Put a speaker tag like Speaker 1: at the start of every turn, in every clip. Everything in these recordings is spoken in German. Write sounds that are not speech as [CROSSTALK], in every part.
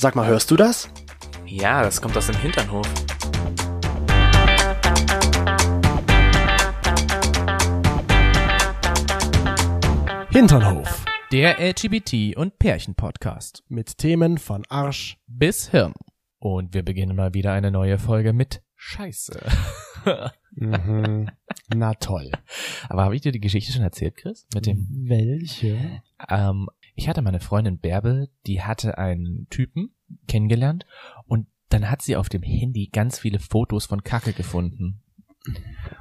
Speaker 1: Sag mal, hörst du das?
Speaker 2: Ja, das kommt aus dem Hinternhof.
Speaker 1: Hinternhof.
Speaker 3: Der LGBT- und Pärchen-Podcast.
Speaker 1: Mit Themen von Arsch.
Speaker 3: Bis Hirn. Und wir beginnen mal wieder eine neue Folge mit Scheiße. [LAUGHS]
Speaker 1: Mhm. Na toll.
Speaker 3: Aber habe ich dir die Geschichte schon erzählt, Chris? Mit dem,
Speaker 1: Welche?
Speaker 3: ähm, ich hatte meine Freundin Bärbel, die hatte einen Typen kennengelernt und dann hat sie auf dem Handy ganz viele Fotos von Kacke gefunden.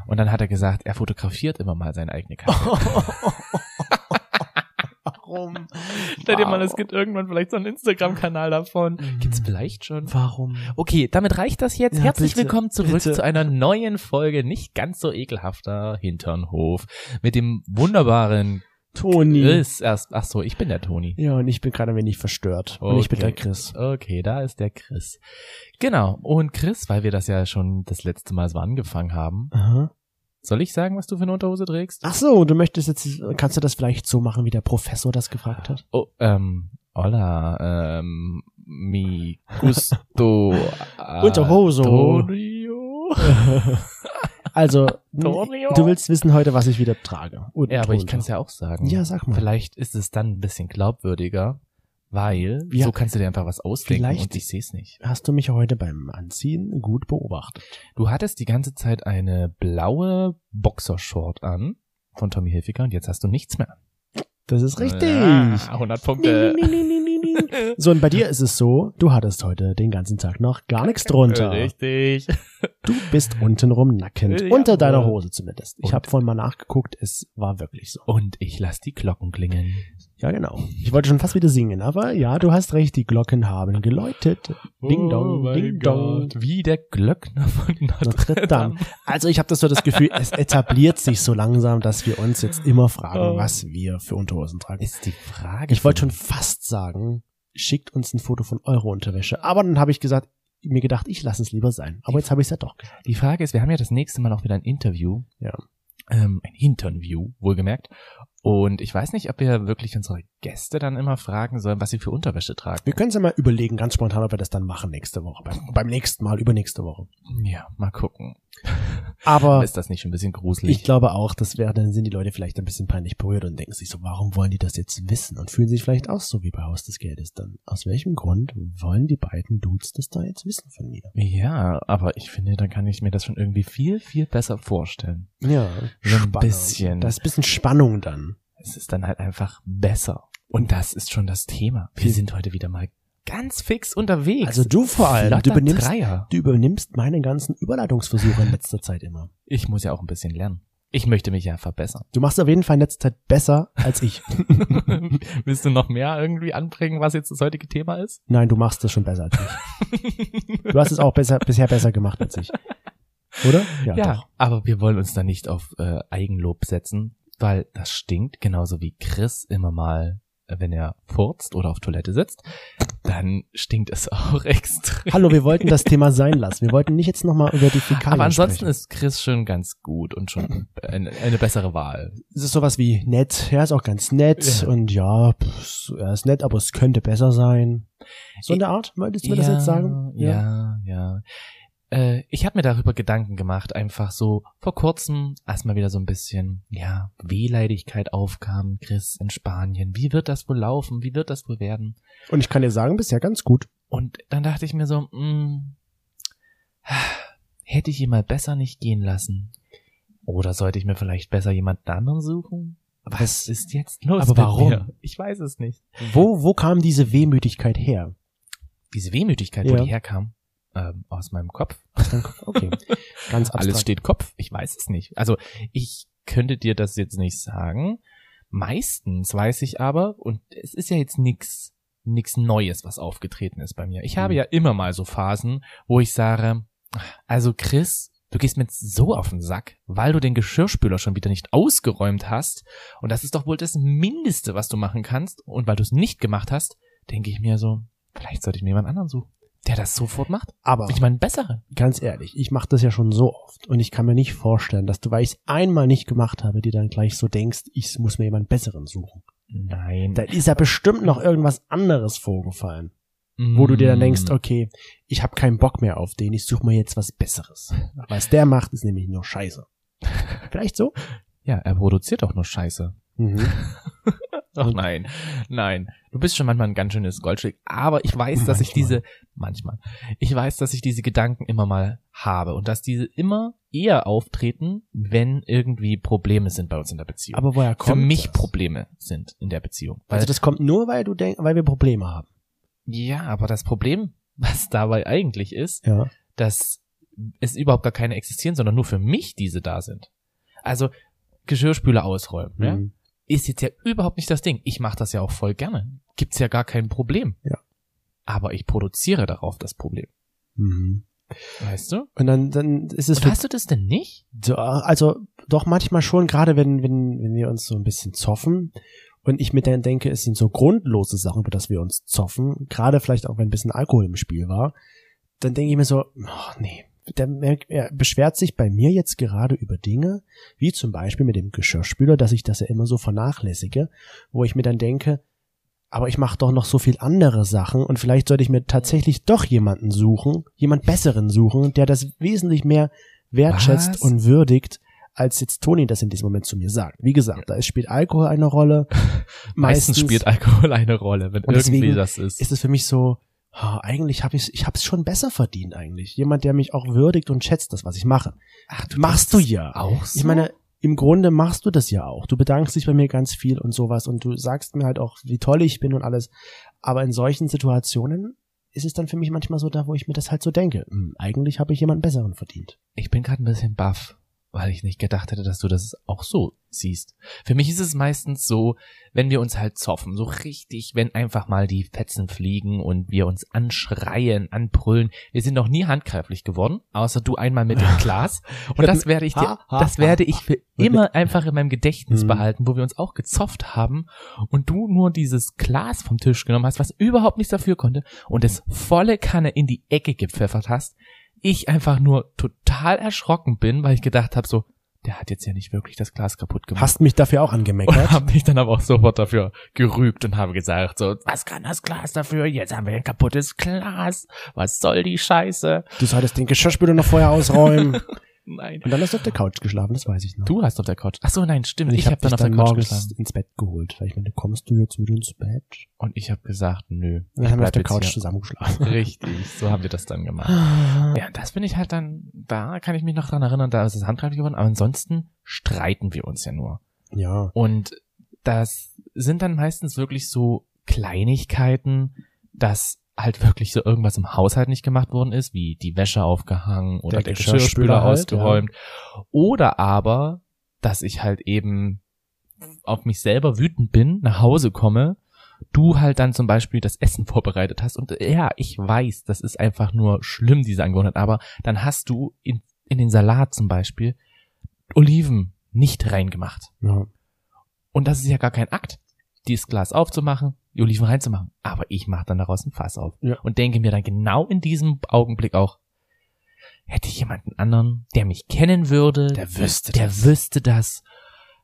Speaker 3: Und dann hat er gesagt, er fotografiert immer mal seine eigene Kacke.
Speaker 1: Warum?
Speaker 3: Stell dir mal, es gibt irgendwann vielleicht so einen Instagram-Kanal davon. Gibt's vielleicht schon?
Speaker 1: Warum?
Speaker 3: Okay, damit reicht das jetzt.
Speaker 1: Ja,
Speaker 3: Herzlich
Speaker 1: bitte,
Speaker 3: willkommen zurück
Speaker 1: bitte.
Speaker 3: zu einer neuen Folge nicht ganz so ekelhafter Hinternhof mit dem wunderbaren
Speaker 1: Toni.
Speaker 3: Chris. Erst, ach so, ich bin der Toni.
Speaker 1: Ja, und ich bin gerade ein wenig verstört. Und ich bin
Speaker 3: Okay.
Speaker 1: der Chris.
Speaker 3: Okay, da ist der Chris. Genau. Und Chris, weil wir das ja schon das letzte Mal so angefangen haben,
Speaker 1: Aha.
Speaker 3: soll ich sagen, was du für eine Unterhose trägst?
Speaker 1: Ach so, du möchtest jetzt, kannst du das vielleicht so machen, wie der Professor das gefragt hat?
Speaker 3: Oh, ähm, hola, ähm, mi gusto. [LAUGHS]
Speaker 1: Unterhose.
Speaker 3: Antonio. [LAUGHS]
Speaker 1: Also, du willst wissen heute, was ich wieder trage. Und
Speaker 3: Ja, aber ich kann es ja auch sagen.
Speaker 1: Ja, sag mal.
Speaker 3: Vielleicht ist es dann ein bisschen glaubwürdiger, weil
Speaker 1: Ja.
Speaker 3: so kannst du dir einfach was ausdenken
Speaker 1: Vielleicht-
Speaker 3: und ich sehe es nicht.
Speaker 1: Hast du mich heute beim Anziehen gut beobachtet?
Speaker 3: Du hattest die ganze Zeit eine blaue Boxershort an von Tommy Hilfiger und jetzt hast du nichts mehr an.
Speaker 1: Das ist richtig.
Speaker 3: Ah, 100 Punkte.
Speaker 1: Ning, ning, ning. [LAUGHS] So, und bei dir ist es so, du hattest heute den ganzen Tag noch gar nichts drunter.
Speaker 3: Richtig.
Speaker 1: Du bist untenrum nackend.
Speaker 3: Jawohl.
Speaker 1: Unter deiner Hose zumindest. Ich habe vorhin mal nachgeguckt, es war wirklich so.
Speaker 3: Und ich lass die Glocken klingeln.
Speaker 1: Ja, genau. Ich wollte schon fast wieder singen, aber ja, du hast recht, die Glocken haben geläutet. Ding dong,
Speaker 3: Oh
Speaker 1: ding dong.
Speaker 3: Gott, Wie der Glöckner von Notre,
Speaker 1: Dame. Also ich habe das so das Gefühl, es etabliert sich so langsam, dass wir uns jetzt immer fragen,
Speaker 3: Oh.
Speaker 1: was wir für Unterhosen tragen.
Speaker 3: Ist die Frage.
Speaker 1: Ich wollte schon fast sagen, schickt uns ein Foto von eurer Unterwäsche. Aber dann habe ich gesagt, mir gedacht, ich lasse es lieber sein. Aber jetzt habe ich es ja doch.
Speaker 3: Die Frage ist, wir haben ja das nächste Mal auch wieder ein Interview.
Speaker 1: Ja.
Speaker 3: Ähm, ein Hinternview, wohlgemerkt. Und ich weiß nicht, ob wir wirklich unsere Gäste dann immer fragen sollen, was sie für Unterwäsche tragen.
Speaker 1: Wir können es ja mal überlegen, ganz spontan, ob wir das dann machen nächste Woche. Beim, beim nächsten Mal, übernächste Woche.
Speaker 3: Ja, mal gucken.
Speaker 1: Aber
Speaker 3: Ist das nicht schon ein bisschen gruselig?
Speaker 1: ich glaube auch, das wäre, dann sind die Leute vielleicht ein bisschen peinlich berührt und denken sich so, warum wollen die das jetzt wissen? Und fühlen sich vielleicht auch so wie bei Haus des Geldes dann. Aus welchem Grund wollen die beiden Dudes das da jetzt wissen von mir?
Speaker 3: ja, aber ich finde, dann kann ich mir das schon irgendwie viel, viel besser vorstellen.
Speaker 1: Ja,
Speaker 3: So ein bisschen.
Speaker 1: Da ist ein bisschen Spannung dann.
Speaker 3: Es ist dann halt einfach besser. Und das ist schon das Thema. Wir sind heute wieder mal ganz fix unterwegs.
Speaker 1: Also du vor allem, du übernimmst,
Speaker 3: Dreier.
Speaker 1: du übernimmst meine ganzen Überleitungsversuche in letzter Zeit immer.
Speaker 3: Ich muss ja auch ein bisschen lernen. Ich möchte mich ja verbessern.
Speaker 1: Du machst auf jeden Fall in letzter Zeit besser als ich. [LAUGHS]
Speaker 3: Willst du noch mehr irgendwie anbringen, was jetzt das heutige Thema ist?
Speaker 1: Nein, du machst es schon besser als ich. Du hast es auch besser, bisher besser gemacht als ich. Oder?
Speaker 3: Ja, aber wir wollen uns da nicht auf äh, Eigenlob setzen, weil das stinkt, genauso wie Chris immer mal, wenn er furzt oder auf Toilette sitzt, dann stinkt es [LAUGHS] auch extrem.
Speaker 1: Hallo, wir wollten das Thema sein lassen. Wir wollten nicht jetzt nochmal über die Fäkalien
Speaker 3: Aber ansonsten
Speaker 1: sprechen.
Speaker 3: ist Chris schon ganz gut und schon eine, eine bessere Wahl.
Speaker 1: Es ist sowas wie nett. Er ist auch ganz nett
Speaker 3: Ja.
Speaker 1: und ja, pff, er ist nett, aber es könnte besser sein. So in der Art, möchtest du mir das jetzt sagen?
Speaker 3: Ja, ja. Äh, ich habe mir darüber Gedanken gemacht, einfach so vor kurzem, als mal wieder so ein bisschen, ja, Wehleidigkeit aufkam, Chris in Spanien. Wie wird das wohl laufen? Wie wird das wohl werden?
Speaker 1: Und ich kann dir sagen, bisher ganz gut.
Speaker 3: Und dann dachte ich mir so, mh, hätte ich ihn mal besser nicht gehen lassen. Oder sollte ich mir vielleicht besser jemand anderen suchen? Was ist jetzt los?
Speaker 1: Aber warum?
Speaker 3: Mir? Ich weiß es nicht.
Speaker 1: Wo, wo kam diese Wehmütigkeit her?
Speaker 3: Diese Wehmütigkeit, wo
Speaker 1: Ja.
Speaker 3: die herkam, ähm, aus meinem Kopf.
Speaker 1: Okay, ganz [LAUGHS] abstrakt.
Speaker 3: Alles steht Kopf. Ich weiß es nicht. Also ich könnte dir das jetzt nicht sagen. Meistens weiß ich aber, und es ist ja jetzt nix, nix Neues, was aufgetreten ist bei mir. Ich habe
Speaker 1: Mhm.
Speaker 3: ja immer mal so Phasen, wo ich sage, also Chris, du gehst mir jetzt so auf den Sack, weil du den Geschirrspüler schon wieder nicht ausgeräumt hast. Und das ist doch wohl das Mindeste, was du machen kannst. Und weil du es nicht gemacht hast, denke ich mir so, vielleicht sollte ich mir jemand anderen suchen, der das sofort macht.
Speaker 1: Aber
Speaker 3: Ich meine, einen besseren.
Speaker 1: ganz ehrlich, ich mache das ja schon so oft und ich kann mir nicht vorstellen, dass du, weil ich es einmal nicht gemacht habe, dir dann gleich so denkst, ich muss mir jemand Besseren suchen.
Speaker 3: Nein.
Speaker 1: Da ist ja bestimmt noch irgendwas anderes vorgefallen. wo du dir dann denkst,
Speaker 3: Mm.
Speaker 1: okay, ich habe keinen Bock mehr auf den, ich suche mir jetzt was Besseres. [LAUGHS] Was der macht, ist nämlich nur Scheiße. [LAUGHS] Vielleicht so?
Speaker 3: Ja, er produziert doch nur Scheiße.
Speaker 1: Mhm. [LAUGHS]
Speaker 3: Ach nein, nein. Du bist schon manchmal ein ganz schönes Goldstück. Aber ich weiß, dass ich
Speaker 1: Manchmal.
Speaker 3: diese, manchmal, ich weiß, dass ich diese Gedanken immer mal habe und dass diese immer eher auftreten, wenn irgendwie Probleme sind bei uns in der Beziehung.
Speaker 1: Aber woher
Speaker 3: für
Speaker 1: kommt
Speaker 3: mich
Speaker 1: das?
Speaker 3: Probleme sind in der Beziehung. Weil,
Speaker 1: Also das kommt nur, weil du denkst, weil wir Probleme haben.
Speaker 3: ja, aber das Problem, was dabei eigentlich ist,
Speaker 1: Ja.
Speaker 3: dass es überhaupt gar keine existieren, sondern nur für mich diese da sind. Also Geschirrspüler ausräumen, ja? Ist jetzt ja überhaupt nicht das Ding. Ich mache das ja auch voll gerne. Gibt's ja gar kein Problem.
Speaker 1: Ja.
Speaker 3: Aber ich produziere darauf das Problem.
Speaker 1: Mhm.
Speaker 3: Weißt du?
Speaker 1: Und dann, dann ist es
Speaker 3: Und hast du das denn nicht?
Speaker 1: so, also doch manchmal schon, gerade wenn, wenn, wenn wir uns so ein bisschen zoffen und ich mir dann denke, es sind so grundlose Sachen, über das wir uns zoffen, gerade vielleicht auch wenn ein bisschen Alkohol im Spiel war, dann denke ich mir so, oh, nee, der, er, er beschwert sich bei mir jetzt gerade über Dinge, wie zum Beispiel mit dem Geschirrspüler, dass ich das ja immer so vernachlässige, wo ich mir dann denke, aber ich mache doch noch so viel andere Sachen und vielleicht sollte ich mir tatsächlich doch jemanden suchen, jemand besseren suchen, der das wesentlich mehr wertschätzt
Speaker 3: Was?
Speaker 1: und würdigt, als jetzt Toni das in diesem Moment zu mir sagt. Wie gesagt, da spielt Alkohol eine Rolle. [LAUGHS]
Speaker 3: Meistens, spielt Alkohol eine Rolle, wenn irgendwie das ist.
Speaker 1: ist es für mich so, ah, eigentlich habe ich ich habe es schon besser verdient eigentlich. Jemand, der mich auch würdigt und schätzt, das was ich mache.
Speaker 3: Ach,
Speaker 1: Machst du ja.
Speaker 3: auch so?
Speaker 1: Ich meine, im Grunde machst du das ja auch. Du bedankst dich bei mir ganz viel und sowas und du sagst mir halt auch, wie toll ich bin und alles. Aber in solchen Situationen ist es dann für mich manchmal so da, wo ich mir das halt so denke. Hm, eigentlich habe ich jemanden besseren verdient.
Speaker 3: ich bin gerade ein bisschen baff, weil ich nicht gedacht hätte, dass du das auch so siehst. Für mich ist es meistens so, wenn wir uns halt zoffen, so richtig, wenn einfach mal die Fetzen fliegen und wir uns anschreien, anbrüllen. Wir sind noch nie handgreiflich geworden, außer du einmal mit dem [LAUGHS] Glas. Und das werde ich dir, das werde ich für immer einfach in meinem Gedächtnis
Speaker 1: Hm.
Speaker 3: behalten, wo wir uns auch gezofft haben und du nur dieses Glas vom Tisch genommen hast, was überhaupt nichts dafür konnte und es volle Kanne in die Ecke gepfeffert hast. Ich einfach nur total erschrocken bin, weil ich gedacht habe so, der hat jetzt ja nicht wirklich das Glas kaputt gemacht.
Speaker 1: Hast mich dafür auch
Speaker 3: und [LAUGHS]
Speaker 1: angemeckert.
Speaker 3: habe mich dann aber auch sofort dafür gerügt und habe gesagt so, was kann das Glas dafür? Jetzt haben wir ein kaputtes Glas. Was soll die Scheiße?
Speaker 1: Du solltest den Geschirrspüler noch vorher ausräumen. [LAUGHS]
Speaker 3: Nein.
Speaker 1: Und dann hast du auf der Couch geschlafen, das weiß ich noch.
Speaker 3: Du hast auf der Couch. Ach so, nein, stimmt.
Speaker 1: Und
Speaker 3: Ich,
Speaker 1: ich,
Speaker 3: habe
Speaker 1: habe
Speaker 3: dann
Speaker 1: dich
Speaker 3: auf der
Speaker 1: dann
Speaker 3: Couch
Speaker 1: morgens
Speaker 3: geschlafen.
Speaker 1: ins Bett geholt, weil ich meine, kommst du jetzt mit ins Bett?
Speaker 3: Und ich habe gesagt, nö.
Speaker 1: Dann haben wir auf der Couch
Speaker 3: hier.
Speaker 1: zusammengeschlafen. [LAUGHS]
Speaker 3: Richtig, so haben wir das dann gemacht. [LAUGHS] Ja, das bin ich halt dann, da kann ich mich noch dran erinnern, da ist es handgreiflich geworden, aber ansonsten streiten wir uns ja nur.
Speaker 1: Ja.
Speaker 3: Und das sind dann meistens wirklich so Kleinigkeiten, dass halt wirklich so irgendwas im Haushalt nicht gemacht worden ist, wie die Wäsche aufgehangen oder
Speaker 1: Der
Speaker 3: der,
Speaker 1: Geschirrspüler halt,
Speaker 3: ausgeräumt. Oder aber, dass ich halt eben auf mich selber wütend bin, nach Hause komme, du halt dann zum Beispiel das Essen vorbereitet hast und ja, ich weiß, das ist einfach nur schlimm, diese Angewohnheit, aber dann hast du in, in den Salat zum Beispiel Oliven nicht reingemacht.
Speaker 1: ja.
Speaker 3: Und das ist ja gar kein Akt, dieses Glas aufzumachen, Oliven reinzumachen. Aber ich mache dann daraus ein Fass auf.
Speaker 1: Ja.
Speaker 3: Und denke mir dann genau in diesem Augenblick auch, hätte ich jemanden anderen, der mich kennen würde,
Speaker 1: Der wüsste
Speaker 3: der
Speaker 1: das.
Speaker 3: wüsste das.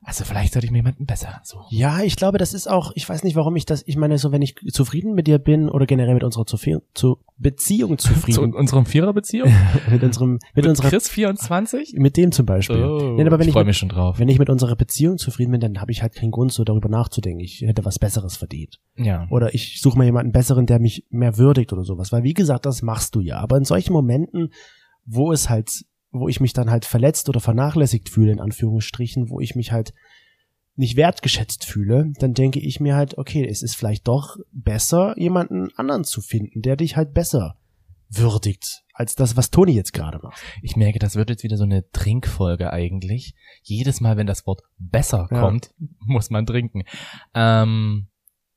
Speaker 3: Also vielleicht sollte ich mir jemanden besseren suchen.
Speaker 1: Ja, ich glaube, das ist auch, ich weiß nicht, warum ich das, ich meine, so wenn ich zufrieden mit dir bin oder generell mit unserer Zufi- zu Beziehung [LAUGHS]
Speaker 3: Zu
Speaker 1: zufrieden,
Speaker 3: unserem Viererbeziehung? [LAUGHS]
Speaker 1: mit unserem, mit,
Speaker 3: Mit
Speaker 1: unserer,
Speaker 3: Chris 24?
Speaker 1: mit dem zum Beispiel.
Speaker 3: Oh,
Speaker 1: Nein, aber wenn
Speaker 3: ich freue mich schon drauf.
Speaker 1: wenn ich mit unserer Beziehung zufrieden bin, dann habe ich halt keinen Grund, so darüber nachzudenken. Ich hätte was Besseres verdient.
Speaker 3: Ja.
Speaker 1: Oder ich suche mal jemanden Besseren, der mich mehr würdigt oder sowas. Weil wie gesagt, das machst du ja. Aber in solchen Momenten, wo es halt, wo ich mich dann halt verletzt oder vernachlässigt fühle, in Anführungsstrichen, wo ich mich halt nicht wertgeschätzt fühle, dann denke ich mir halt, okay, es ist vielleicht doch besser, jemanden anderen zu finden, der dich halt besser würdigt, als das, was Toni jetzt gerade macht.
Speaker 3: Ich merke, das wird jetzt wieder so eine Trinkfolge eigentlich. Jedes Mal, wenn das Wort besser
Speaker 1: Ja.
Speaker 3: kommt, [LAUGHS] muss man trinken. Ähm,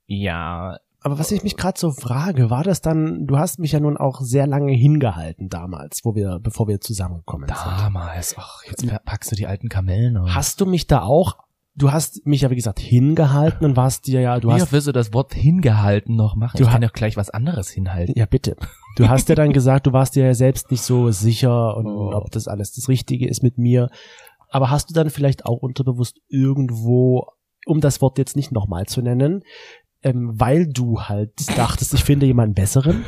Speaker 3: ja,
Speaker 1: Aber was ich mich gerade so frage, war das dann, du hast mich ja nun auch sehr lange hingehalten damals, wo wir, bevor wir zusammengekommen sind.
Speaker 3: damals. Ach, jetzt packst du die alten Kamellen aus.
Speaker 1: Hast du mich da auch, du hast mich ja wie gesagt hingehalten und warst dir ja, du
Speaker 3: Wie
Speaker 1: hast,
Speaker 3: oft willst du das Wort hingehalten noch machen?
Speaker 1: Du
Speaker 3: ich kann doch gleich was anderes hinhalten.
Speaker 1: ja bitte, du hast ja dann gesagt, du warst dir ja selbst nicht so sicher und
Speaker 3: Oh.
Speaker 1: ob das alles das Richtige ist mit mir. Aber hast du dann vielleicht auch unterbewusst irgendwo, um das Wort jetzt nicht nochmal zu nennen, ähm, weil du halt dachtest, ich finde jemanden besseren.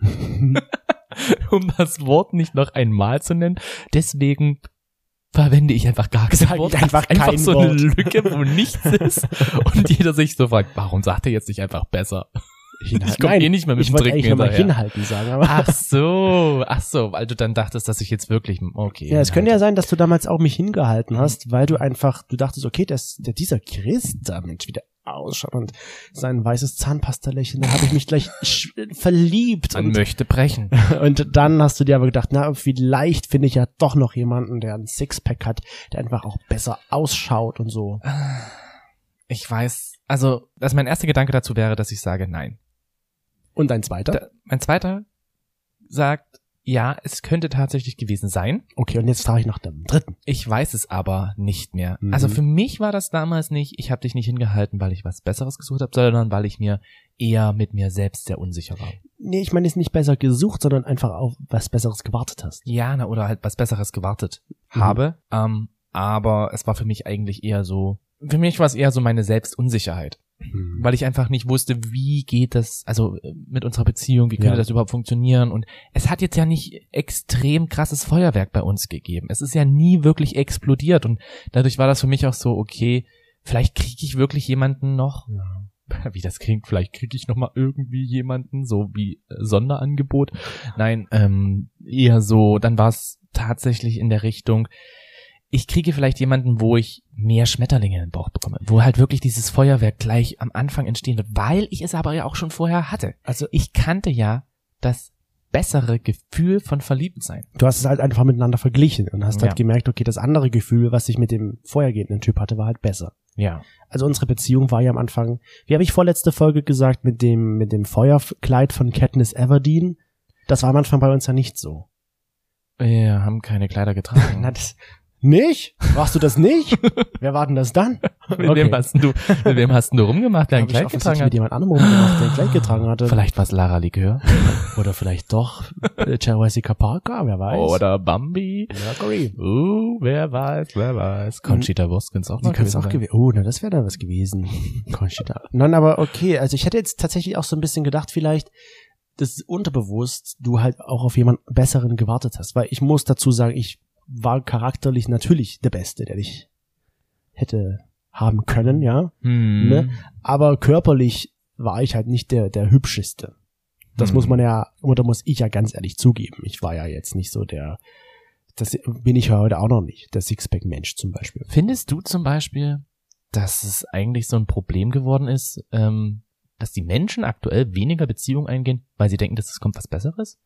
Speaker 1: [LAUGHS]
Speaker 3: um das Wort nicht noch einmal zu nennen. Deswegen verwende ich einfach gar kein
Speaker 1: Sag
Speaker 3: Wort.
Speaker 1: einfach
Speaker 3: einfach
Speaker 1: kein
Speaker 3: so
Speaker 1: Wort.
Speaker 3: eine Lücke, wo nichts ist. Und jeder sich so fragt, warum sagt er jetzt nicht einfach besser? Ich komm
Speaker 1: Nein,
Speaker 3: eh nicht mehr mit
Speaker 1: ich
Speaker 3: dem Trinken hinterher.
Speaker 1: hinhalten sagen, aber
Speaker 3: Ach so, ach so, weil du dann dachtest, dass ich jetzt wirklich, okay.
Speaker 1: ja, es könnte ja
Speaker 3: halt.
Speaker 1: sein, dass du damals auch mich hingehalten hast, weil du einfach, du dachtest, okay, das, der, dieser Chris, da Mensch, wie der ausschaut und sein weißes Zahnpastalächeln, da habe ich mich gleich verliebt
Speaker 3: Man
Speaker 1: und,
Speaker 3: möchte brechen. [LAUGHS]
Speaker 1: und dann hast du dir aber gedacht, na, vielleicht finde ich ja doch noch jemanden, der ein Sixpack hat, der einfach auch besser ausschaut und so.
Speaker 3: Ich weiß, also, dass mein erster Gedanke dazu wäre, dass ich sage, nein.
Speaker 1: Und ein zweiter?
Speaker 3: Da, mein zweiter sagt, ja, es könnte tatsächlich gewesen sein.
Speaker 1: Okay, und jetzt frage ich nach dem dritten.
Speaker 3: Ich weiß es aber nicht mehr.
Speaker 1: Mhm.
Speaker 3: Also für mich war das damals nicht, ich habe dich nicht hingehalten, weil ich was Besseres gesucht habe, sondern weil ich mir eher mit mir selbst sehr unsicher war.
Speaker 1: Nee, ich meine, ist nicht besser gesucht, sondern einfach auf was Besseres gewartet hast.
Speaker 3: Ja, na, oder halt was Besseres gewartet
Speaker 1: Mhm.
Speaker 3: habe. Ähm, aber es war für mich eigentlich eher so, für mich war es eher so meine Selbstunsicherheit.
Speaker 1: Mhm.
Speaker 3: weil ich einfach nicht wusste, wie geht das, also äh, mit unserer Beziehung, wie könnte
Speaker 1: Ja.
Speaker 3: das überhaupt funktionieren und es hat jetzt ja nicht extrem krasses Feuerwerk bei uns gegeben. Es ist ja nie wirklich explodiert und dadurch war das für mich auch so, okay, vielleicht kriege ich wirklich jemanden noch,
Speaker 1: Ja. [LAUGHS]
Speaker 3: wie das klingt, vielleicht kriege ich noch mal irgendwie jemanden, so wie äh, Sonderangebot. Nein, ähm, eher so, dann war es tatsächlich in der Richtung, ich kriege vielleicht jemanden, wo ich mehr Schmetterlinge in den Bauch bekomme, wo halt wirklich dieses Feuerwerk gleich am Anfang entstehen wird, weil ich es aber ja auch schon vorher hatte.
Speaker 1: Also
Speaker 3: Ich kannte ja das bessere Gefühl von Verliebtsein.
Speaker 1: du hast es halt einfach miteinander verglichen und hast
Speaker 3: Ja.
Speaker 1: halt gemerkt, okay, das andere Gefühl, was ich mit dem vorhergehenden Typ hatte, war halt besser.
Speaker 3: Ja.
Speaker 1: Also unsere Beziehung war ja am Anfang, wie habe ich vorletzte Folge gesagt, mit dem, mit dem Feuerkleid von Katniss Everdeen. Das war am Anfang bei uns ja nicht so.
Speaker 3: Wir haben keine Kleider getragen. [LAUGHS]
Speaker 1: Na, das, nicht? Warst du das nicht? [LAUGHS] Wer war denn das dann?
Speaker 3: mit, wem hast du, mit wem hast denn du rumgemacht, der ein Kleid getragen
Speaker 1: mit
Speaker 3: hat?
Speaker 1: jemand anderem rumgemacht, der ein Kleid getragen hatte.
Speaker 3: Vielleicht war es Lara Likör. [LAUGHS]
Speaker 1: Oder vielleicht doch äh, Jessica Parker, wer weiß.
Speaker 3: Oder Bambi.
Speaker 1: Mercury.
Speaker 3: Uh, wer weiß, wer weiß. Conchita Wurst könnte es auch
Speaker 1: Die
Speaker 3: noch gewesen
Speaker 1: auch
Speaker 3: sein.
Speaker 1: gewesen. Oh, na, das wäre dann was gewesen. [LAUGHS] Conchita. Nein, aber okay. Also ich hätte jetzt tatsächlich auch so ein bisschen gedacht, vielleicht, dass unterbewusst du halt auch auf jemand Besseren gewartet hast. Weil ich muss dazu sagen, ich war charakterlich natürlich der Beste, der dich hätte haben können, ja.
Speaker 3: Hm.
Speaker 1: Ne? Aber körperlich war ich halt nicht der, der hübscheste. Das
Speaker 3: Hm.
Speaker 1: muss man ja, oder muss ich ja ganz ehrlich zugeben. Ich war ja jetzt nicht so der, das bin ich ja heute auch noch nicht, der Sixpack-Mensch zum Beispiel.
Speaker 3: Findest du zum Beispiel, dass es eigentlich so ein Problem geworden ist, ähm, dass die Menschen aktuell weniger Beziehungen eingehen, weil sie denken, dass es kommt was Besseres?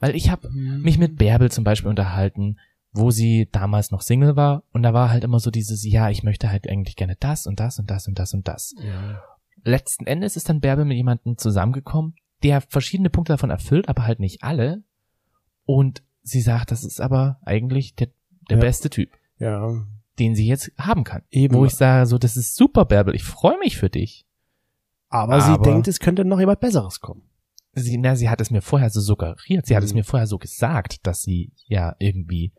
Speaker 3: Weil ich habe mich mit Bärbel zum Beispiel unterhalten, wo sie damals noch Single war und da war halt immer so dieses, ja, ich möchte halt eigentlich gerne das und das und das und das und das.
Speaker 1: ja.
Speaker 3: Letzten Endes ist dann Bärbel mit jemandem zusammengekommen, der verschiedene Punkte davon erfüllt, aber halt nicht alle. Und sie sagt, das ist aber eigentlich der, der
Speaker 1: Ja.
Speaker 3: beste Typ
Speaker 1: ja,
Speaker 3: den sie jetzt haben kann.
Speaker 1: Eben.
Speaker 3: Wo ich sage, so, das ist super, Bärbel, ich freue mich für dich.
Speaker 1: aber, sie
Speaker 3: Aber-
Speaker 1: denkt, es könnte noch jemand Besseres kommen.
Speaker 3: Sie, na, sie hat es mir vorher so suggeriert, sie hat es
Speaker 1: Mhm.
Speaker 3: mir vorher so gesagt, dass sie ja irgendwie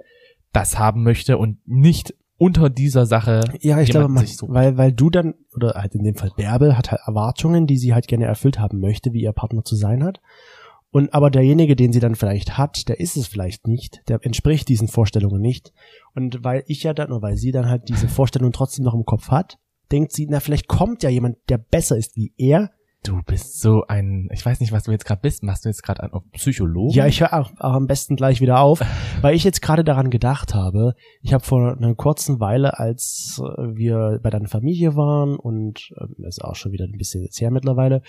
Speaker 3: das haben möchte und nicht unter dieser Sache
Speaker 1: Ja, ich glaube, man, weil, weil du dann, oder halt in dem Fall Bärbel, hat halt Erwartungen, die sie halt gerne erfüllt haben möchte, wie ihr Partner zu sein hat. Und aber derjenige, den sie dann vielleicht hat, der ist es vielleicht nicht, der entspricht diesen Vorstellungen nicht. Und weil ich ja dann, oder weil sie dann halt diese Vorstellung trotzdem noch im Kopf hat, denkt sie, na, vielleicht kommt ja jemand, der besser ist wie er.
Speaker 3: Du bist so ein, ich weiß nicht, was du jetzt gerade bist. Machst du jetzt gerade einen Psychologen?
Speaker 1: Ja, ich höre auch, auch am besten gleich wieder auf, [LAUGHS] weil ich jetzt gerade daran gedacht habe. Ich habe vor einer kurzen Weile, als äh, wir bei deiner Familie waren und das ist auch schon wieder ein bisschen jetzt her mittlerweile,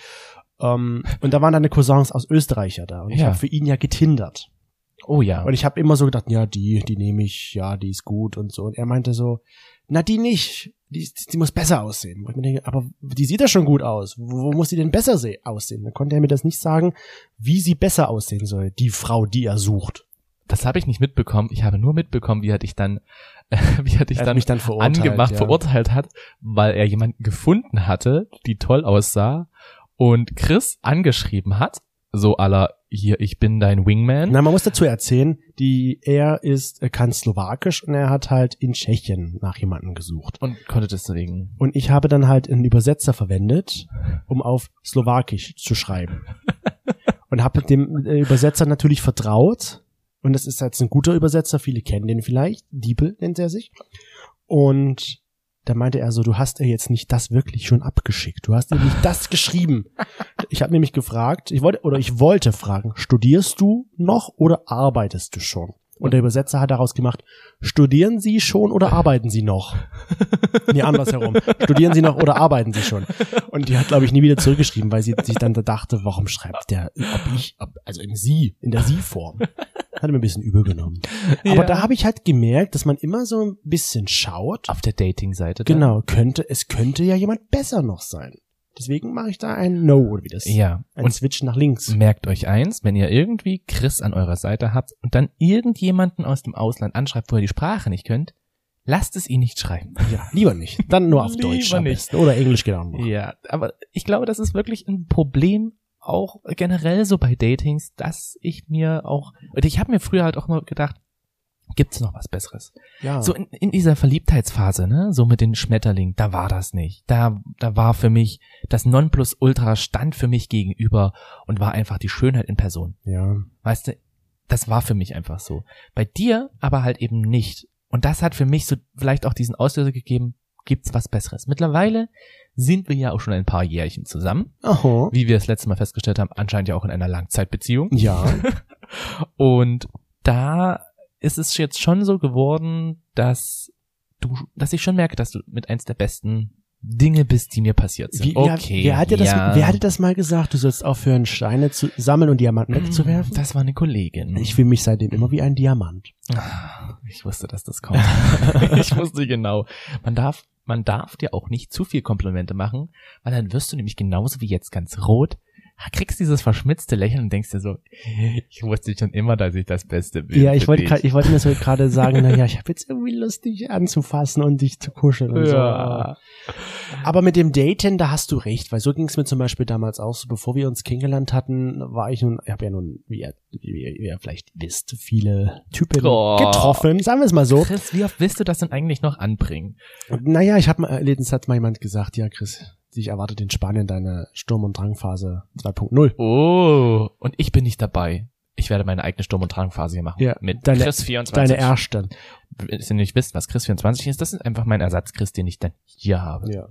Speaker 1: ähm, und da waren deine Cousins aus Österreich ja da und ich
Speaker 3: Ja.
Speaker 1: habe für ihn ja getindert.
Speaker 3: Oh ja.
Speaker 1: Und ich habe immer so gedacht, ja, die, die nehme ich, ja, die ist gut und so. Und er meinte so, na, die nicht. Die, die muss besser aussehen. Wo ich mir denke, aber die sieht ja schon gut aus. Wo, wo muss die denn besser se- aussehen? Dann konnte er mir das nicht sagen, wie sie besser aussehen soll, die Frau, die er sucht.
Speaker 3: Das habe ich nicht mitbekommen. Ich habe nur mitbekommen, wie er dich dann, [LAUGHS] wie er dich
Speaker 1: Er hat
Speaker 3: dann
Speaker 1: mich dann verurteilt.
Speaker 3: angemacht,
Speaker 1: ja.
Speaker 3: verurteilt hat, weil er jemanden gefunden hatte, die toll aussah und Chris angeschrieben hat, so aller, hier, ich bin dein Wingman.
Speaker 1: Na, man muss dazu erzählen, die, er ist, er kann Slowakisch und er hat halt in Tschechien nach jemandem gesucht.
Speaker 3: und konnte deswegen.
Speaker 1: Und ich habe dann halt einen Übersetzer verwendet, um auf Slowakisch zu schreiben. [LAUGHS] Und habe dem äh, Übersetzer natürlich vertraut. Und das ist jetzt ein guter Übersetzer, viele kennen den vielleicht. Diebel nennt er sich. Und da meinte er so, du hast ja jetzt nicht das wirklich schon abgeschickt. Du hast dir nicht das [LAUGHS] geschrieben. Ich habe nämlich gefragt, ich wollte oder ich wollte fragen, studierst du noch oder arbeitest du schon? Und der Übersetzer hat daraus gemacht, studieren Sie schon oder arbeiten Sie noch? Nee, andersherum. Studieren Sie noch oder arbeiten Sie schon? Und die hat, glaube ich, nie wieder zurückgeschrieben, weil sie sich dann da dachte, warum schreibt der, ob ich, ob, also in Sie, in der Sie-Form. Hat mir ein bisschen übel genommen. Aber
Speaker 3: Ja.
Speaker 1: da habe ich halt gemerkt, dass man immer so ein bisschen schaut.
Speaker 3: Auf der Dating-Seite.
Speaker 1: Genau, könnte, es könnte ja jemand besser noch sein. Deswegen mache ich da ein No, oder wie das,
Speaker 3: Ja.
Speaker 1: ein
Speaker 3: Und
Speaker 1: Switch nach links.
Speaker 3: merkt euch eins, wenn ihr irgendwie Chris an eurer Seite habt und dann irgendjemanden aus dem Ausland anschreibt, wo ihr die Sprache nicht könnt, lasst es ihn nicht schreiben.
Speaker 1: Ja, lieber nicht. Dann nur auf [LAUGHS] Deutsch am
Speaker 3: nicht.
Speaker 1: besten. Oder Englisch noch.
Speaker 3: Ja, aber ich glaube, das ist wirklich ein Problem auch generell so bei Datings, dass ich mir auch, und ich habe mir früher halt auch mal gedacht, gibt's noch was Besseres?
Speaker 1: Ja.
Speaker 3: So in, in dieser Verliebtheitsphase, ne, so mit den Schmetterlingen, da war das nicht. Da, da war für mich das Nonplusultra stand für mich gegenüber und war einfach die Schönheit in Person.
Speaker 1: ja.
Speaker 3: Weißt du, das war für mich einfach so. Bei dir aber halt eben nicht. Und das hat für mich so vielleicht auch diesen Auslöser gegeben, gibt's was Besseres. Mittlerweile sind wir ja auch schon ein paar Jährchen zusammen.
Speaker 1: Aha.
Speaker 3: Wie wir das letzte Mal festgestellt haben, anscheinend ja auch in einer Langzeitbeziehung.
Speaker 1: Ja. [LAUGHS]
Speaker 3: Und da ist es jetzt schon so geworden, dass du, dass ich schon merke, dass du mit eins der besten Dinge bist, die mir passiert sind.
Speaker 1: Wie, wer,
Speaker 3: okay.
Speaker 1: wer, hat dir das,
Speaker 3: ja.
Speaker 1: wer hatte das mal gesagt? Du sollst aufhören, Steine zu sammeln und Diamanten wegzuwerfen?
Speaker 3: Das war eine Kollegin.
Speaker 1: Ich fühle mich seitdem immer wie ein Diamant.
Speaker 3: Ah, Ich wusste, dass das kommt. [LAUGHS] ich wusste genau. Man darf, man darf dir auch nicht zu viel Komplimente machen, weil dann wirst du nämlich genauso wie jetzt ganz rot, kriegst dieses verschmitzte Lächeln und denkst dir so, ich wusste schon immer, dass ich das Beste bin.
Speaker 1: Ja, ich wollte ich wollte mir so gerade sagen, na ja, ich habe jetzt irgendwie Lust, dich anzufassen und dich zu kuscheln und
Speaker 3: Ja.
Speaker 1: so. Aber mit dem Daten, da hast du recht, weil so ging es mir zum Beispiel damals auch so, bevor wir uns kennengelernt hatten, war ich nun, ich habe ja nun, wie ihr, wie ihr, vielleicht wisst, viele Typen
Speaker 3: Oh.
Speaker 1: getroffen, sagen wir es mal so.
Speaker 3: Chris, wie oft willst du das denn eigentlich noch anbringen?
Speaker 1: Naja, ich habe mal, letztens hat mal jemand gesagt, ja Chris, dich erwartet in Spanien deine Sturm- und Drangphase 2.0.
Speaker 3: Oh, und ich bin nicht dabei. Ich werde meine eigene Sturm- und Drangphase hier machen.
Speaker 1: Ja,
Speaker 3: mit
Speaker 1: deine-
Speaker 3: Chris 24.
Speaker 1: Deine erste.
Speaker 3: Wenn ihr nicht wisst, was Chris 24 ist, das ist einfach mein Ersatz Chris, den ich dann hier habe.
Speaker 1: Ja.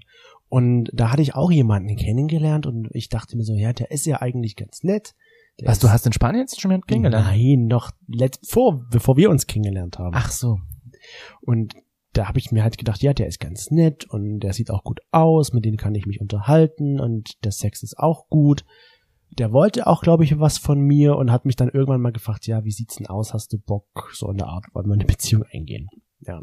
Speaker 1: Und da hatte ich auch jemanden kennengelernt und ich dachte mir so, ja, der ist ja eigentlich ganz nett. Der
Speaker 3: Was, du hast in Spanien jetzt schon jemanden kennengelernt?
Speaker 1: Nein, noch letzt, vor, bevor wir uns kennengelernt haben.
Speaker 3: Ach so.
Speaker 1: Und da habe ich mir halt gedacht, ja, der ist ganz nett und der sieht auch gut aus, mit dem kann ich mich unterhalten und der Sex ist auch gut. Der wollte auch, glaube ich, was von mir und hat mich dann irgendwann mal gefragt, ja, wie sieht's denn aus? Hast du Bock? So in der Art, wollen wir eine Beziehung eingehen? Ja.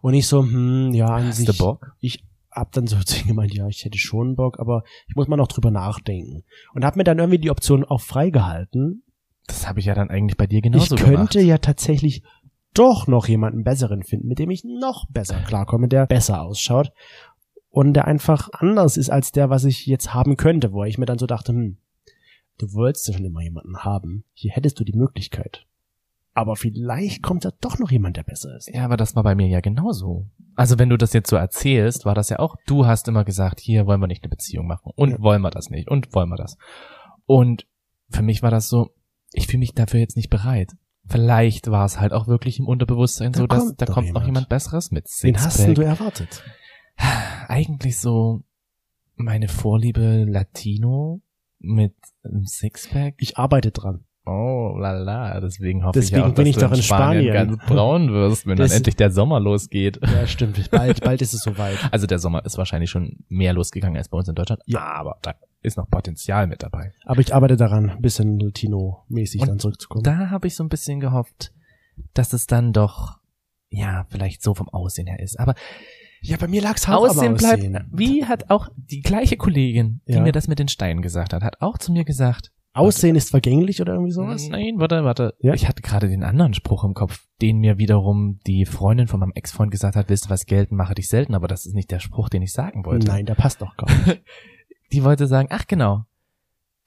Speaker 1: Und ich so, hm, ja, an
Speaker 3: Hast
Speaker 1: sich.
Speaker 3: du Bock?
Speaker 1: Ich hab dann so [LAUGHS] gemeint, ja, ich hätte schon Bock, aber ich muss mal noch drüber nachdenken. Und hab mir dann irgendwie die Option auch freigehalten.
Speaker 3: Das habe ich ja dann eigentlich bei dir genauso
Speaker 1: ich könnte
Speaker 3: gemacht.
Speaker 1: ja tatsächlich doch noch jemanden besseren finden, mit dem ich noch besser klarkomme, der besser ausschaut und der einfach anders ist als der, was ich jetzt haben könnte, wo ich mir dann so dachte, hm, du wolltest ja schon immer jemanden haben. Hier hättest du die Möglichkeit. Aber vielleicht kommt da doch noch jemand, der besser ist.
Speaker 3: Ja, aber das war bei mir ja genauso. Also wenn du das jetzt so erzählst, war das ja auch, du hast immer gesagt, hier wollen wir nicht eine Beziehung machen und
Speaker 1: Ja.
Speaker 3: wollen wir das nicht und wollen wir das. Und für mich war das so, ich fühle mich dafür jetzt nicht bereit. Vielleicht war es halt auch wirklich im Unterbewusstsein
Speaker 1: Da
Speaker 3: so, dass da kommt noch
Speaker 1: jemand.
Speaker 3: jemand Besseres mit
Speaker 1: Wen hast denn
Speaker 3: Sixpack.
Speaker 1: du erwartet?
Speaker 3: Eigentlich so meine Vorliebe Latino mit einem Sixpack.
Speaker 1: Ich arbeite dran.
Speaker 3: Oh, lala, deswegen hoffe
Speaker 1: Deswegen
Speaker 3: ich auch,
Speaker 1: bin
Speaker 3: dass
Speaker 1: ich
Speaker 3: du
Speaker 1: doch
Speaker 3: in Spanien,
Speaker 1: Spanien.
Speaker 3: ganz braun wirst, wenn
Speaker 1: Das-
Speaker 3: dann endlich der Sommer losgeht.
Speaker 1: Ja, stimmt. Bald, bald ist es soweit.
Speaker 3: Also der Sommer ist wahrscheinlich schon mehr losgegangen als bei uns in Deutschland.
Speaker 1: Ja.
Speaker 3: aber da ist noch Potenzial mit dabei.
Speaker 1: Aber ich arbeite daran, ein bisschen Latino-mäßig dann zurückzukommen.
Speaker 3: Da habe ich so ein bisschen gehofft, dass es dann doch, ja, vielleicht so vom Aussehen her ist. Aber
Speaker 1: ja, bei mir lag's
Speaker 3: Aussehen bleibt, wie hat auch die gleiche Kollegin, die
Speaker 1: Ja.
Speaker 3: mir das mit den Steinen gesagt hat, hat auch zu mir gesagt,
Speaker 1: Aussehen ist vergänglich oder irgendwie sowas?
Speaker 3: Nein, warte, warte.
Speaker 1: Ja?
Speaker 3: Ich hatte gerade den anderen Spruch im Kopf, den mir wiederum die Freundin von meinem Ex-Freund gesagt hat, willst du was gelten, mache dich selten, aber das ist nicht der Spruch, den ich sagen wollte.
Speaker 1: Nein, der passt doch gar nicht. [LAUGHS]
Speaker 3: Die wollte sagen, ach genau,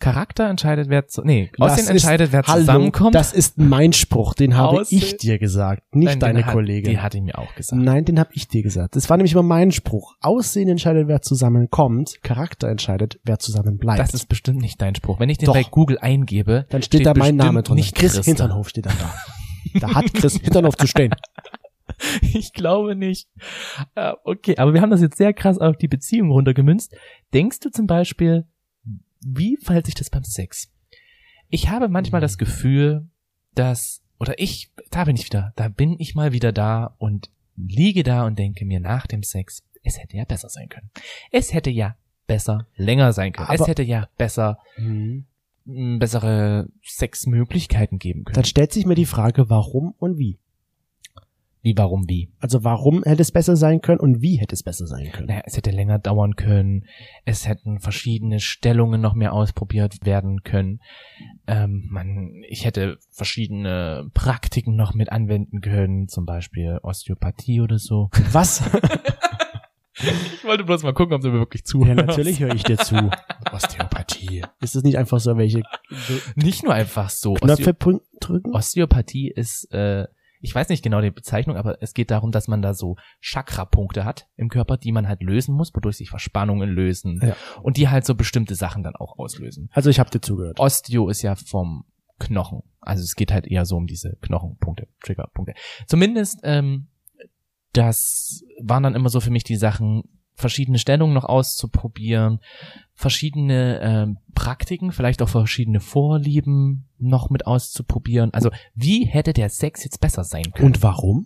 Speaker 3: Charakter entscheidet, wer zu, nee,
Speaker 1: Das
Speaker 3: Aussehen entscheidet, wer
Speaker 1: Hallo,
Speaker 3: zusammenkommt.
Speaker 1: Das ist mein Spruch, den habe
Speaker 3: Aussehen-
Speaker 1: ich dir gesagt, nicht
Speaker 3: Nein,
Speaker 1: deine
Speaker 3: hat,
Speaker 1: Kollegin.
Speaker 3: Die hat ihn mir auch gesagt.
Speaker 1: Nein, den habe ich dir gesagt. Das war nämlich immer mein Spruch. Aussehen entscheidet, wer zusammenkommt. Charakter entscheidet, wer zusammen bleibt.
Speaker 3: Das ist bestimmt nicht dein Spruch. Wenn ich den
Speaker 1: Doch.
Speaker 3: bei Google eingebe,
Speaker 1: Dann steht, da mein Name drunter.
Speaker 3: Nicht Chris
Speaker 1: Hinternhof steht dann da. Da hat Chris [LAUGHS] Hinternhof zu stehen. [LAUGHS]
Speaker 3: Ich glaube nicht. Äh, okay, aber wir haben das jetzt sehr krass auf die Beziehung runtergemünzt. Denkst du zum Beispiel, wie verhält sich das beim Sex? Ich habe manchmal das Gefühl, dass, oder ich, da bin ich wieder, da bin ich mal wieder da und liege da und denke mir nach dem Sex, es hätte ja besser sein können. Es hätte ja besser länger sein können. es
Speaker 1: Aber-
Speaker 3: hätte ja besser,
Speaker 1: Mhm.
Speaker 3: mh, bessere Sexmöglichkeiten geben können.
Speaker 1: Dann stellt sich mir die Frage, warum und wie.
Speaker 3: Wie, warum, wie?
Speaker 1: Also warum hätte es besser sein können und wie hätte es besser sein können?
Speaker 3: Naja, es hätte länger dauern können. Es hätten verschiedene Stellungen noch mehr ausprobiert werden können. Ähm, man, ich hätte verschiedene Praktiken noch mit anwenden können, zum Beispiel Osteopathie oder so.
Speaker 1: Was? [LAUGHS] [LAUGHS]
Speaker 3: Ich wollte bloß mal gucken, ob du mir wirklich
Speaker 1: ja,
Speaker 3: zuhörst.
Speaker 1: natürlich höre ich dir zu. Osteopathie. Ist das nicht einfach so welche
Speaker 3: Nicht nur einfach so.
Speaker 1: Knöpfe drücken?
Speaker 3: Osteopathie ist, äh, ich weiß nicht genau die Bezeichnung, aber es geht darum, dass man da so Chakra-Punkte hat im Körper, die man halt lösen muss, wodurch sich Verspannungen lösen
Speaker 1: Ja.
Speaker 3: und die halt so bestimmte Sachen dann auch auslösen.
Speaker 1: Also ich habe dir zugehört.
Speaker 3: Osteo ist ja vom Knochen. Also es geht halt eher so um diese Knochenpunkte, Triggerpunkte. Zumindest, ähm, das waren dann immer so für mich die Sachen, verschiedene Stellungen noch auszuprobieren, verschiedene ähm, Praktiken, vielleicht auch verschiedene Vorlieben noch mit auszuprobieren. Also wie hätte der Sex jetzt besser sein können?
Speaker 1: Und warum?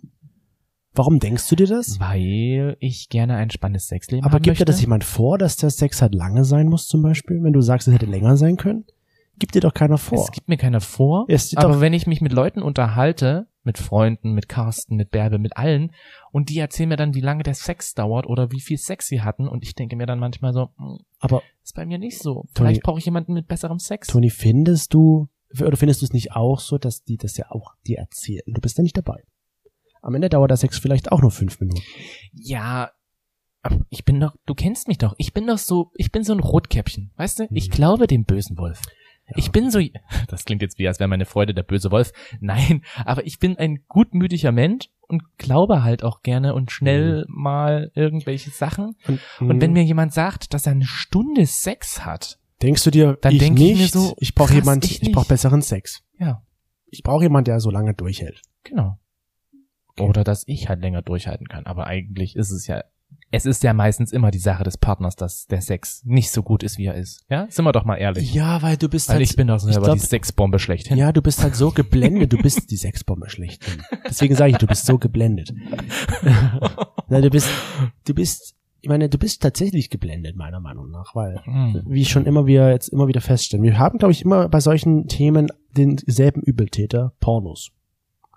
Speaker 1: Warum denkst du dir das?
Speaker 3: weil ich gerne ein spannendes Sexleben
Speaker 1: Aber
Speaker 3: haben
Speaker 1: gibt dir das jemand vor, dass der Sex halt lange sein muss zum Beispiel? Wenn du sagst, es hätte länger sein können? Gibt dir doch keiner vor.
Speaker 3: Es gibt mir keiner vor. Aber wenn ich mich mit Leuten unterhalte, mit Freunden, mit Carsten, mit Bärbe, mit allen, und die erzählen mir dann, wie lange der Sex dauert oder wie viel Sex sie hatten, und ich denke mir dann manchmal so, hm,
Speaker 1: Aber
Speaker 3: ist bei mir nicht so.
Speaker 1: Toni-
Speaker 3: Vielleicht brauche ich jemanden mit besserem Sex.
Speaker 1: Toni, findest du, oder findest du es nicht auch so, dass die das ja auch dir erzählen? Du bist ja nicht dabei. Am Ende dauert der Sex vielleicht auch nur fünf Minuten.
Speaker 3: Ja, aber ich bin doch, du kennst mich doch. Ich bin doch so, ich bin so ein Rotkäppchen, weißt du? Ich
Speaker 1: Hm.
Speaker 3: glaube dem bösen Wolf.
Speaker 1: Ja.
Speaker 3: Ich bin so, [LAUGHS] das klingt jetzt wie, als wäre meine Freude der böse Wolf. Nein, aber ich bin ein gutmütiger Mensch und glaube halt auch gerne und schnell mal irgendwelche Sachen.
Speaker 1: Und,
Speaker 3: Und wenn mir jemand sagt, dass er eine Stunde Sex hat,
Speaker 1: denkst du dir,
Speaker 3: dann
Speaker 1: ich
Speaker 3: denk ich
Speaker 1: nicht,
Speaker 3: mir so,
Speaker 1: ich brauche jemand,
Speaker 3: ich
Speaker 1: ich, brauche besseren Sex.
Speaker 3: ja,
Speaker 1: Ich brauche jemand, der so lange durchhält.
Speaker 3: genau. Oder dass ich halt länger durchhalten kann. Aber eigentlich ist es ja, es ist ja meistens immer die Sache des Partners, dass der Sex nicht so gut ist, wie er ist. Ja, sind wir doch mal ehrlich.
Speaker 1: Ja, weil du bist
Speaker 3: Weil
Speaker 1: halt,
Speaker 3: ich bin doch selber
Speaker 1: glaub-
Speaker 3: die Sexbombe schlechthin.
Speaker 1: ja, du bist halt so geblendet, du bist die Sexbombe schlechthin. Deswegen sage ich, du bist so geblendet. [LAUGHS] Na, du bist, du bist, ich meine, du bist tatsächlich geblendet, meiner Meinung nach, weil
Speaker 3: Hm.
Speaker 1: wie schon immer wir jetzt immer wieder feststellen. Wir haben, glaube ich, immer bei solchen Themen denselben Übeltäter, Pornos.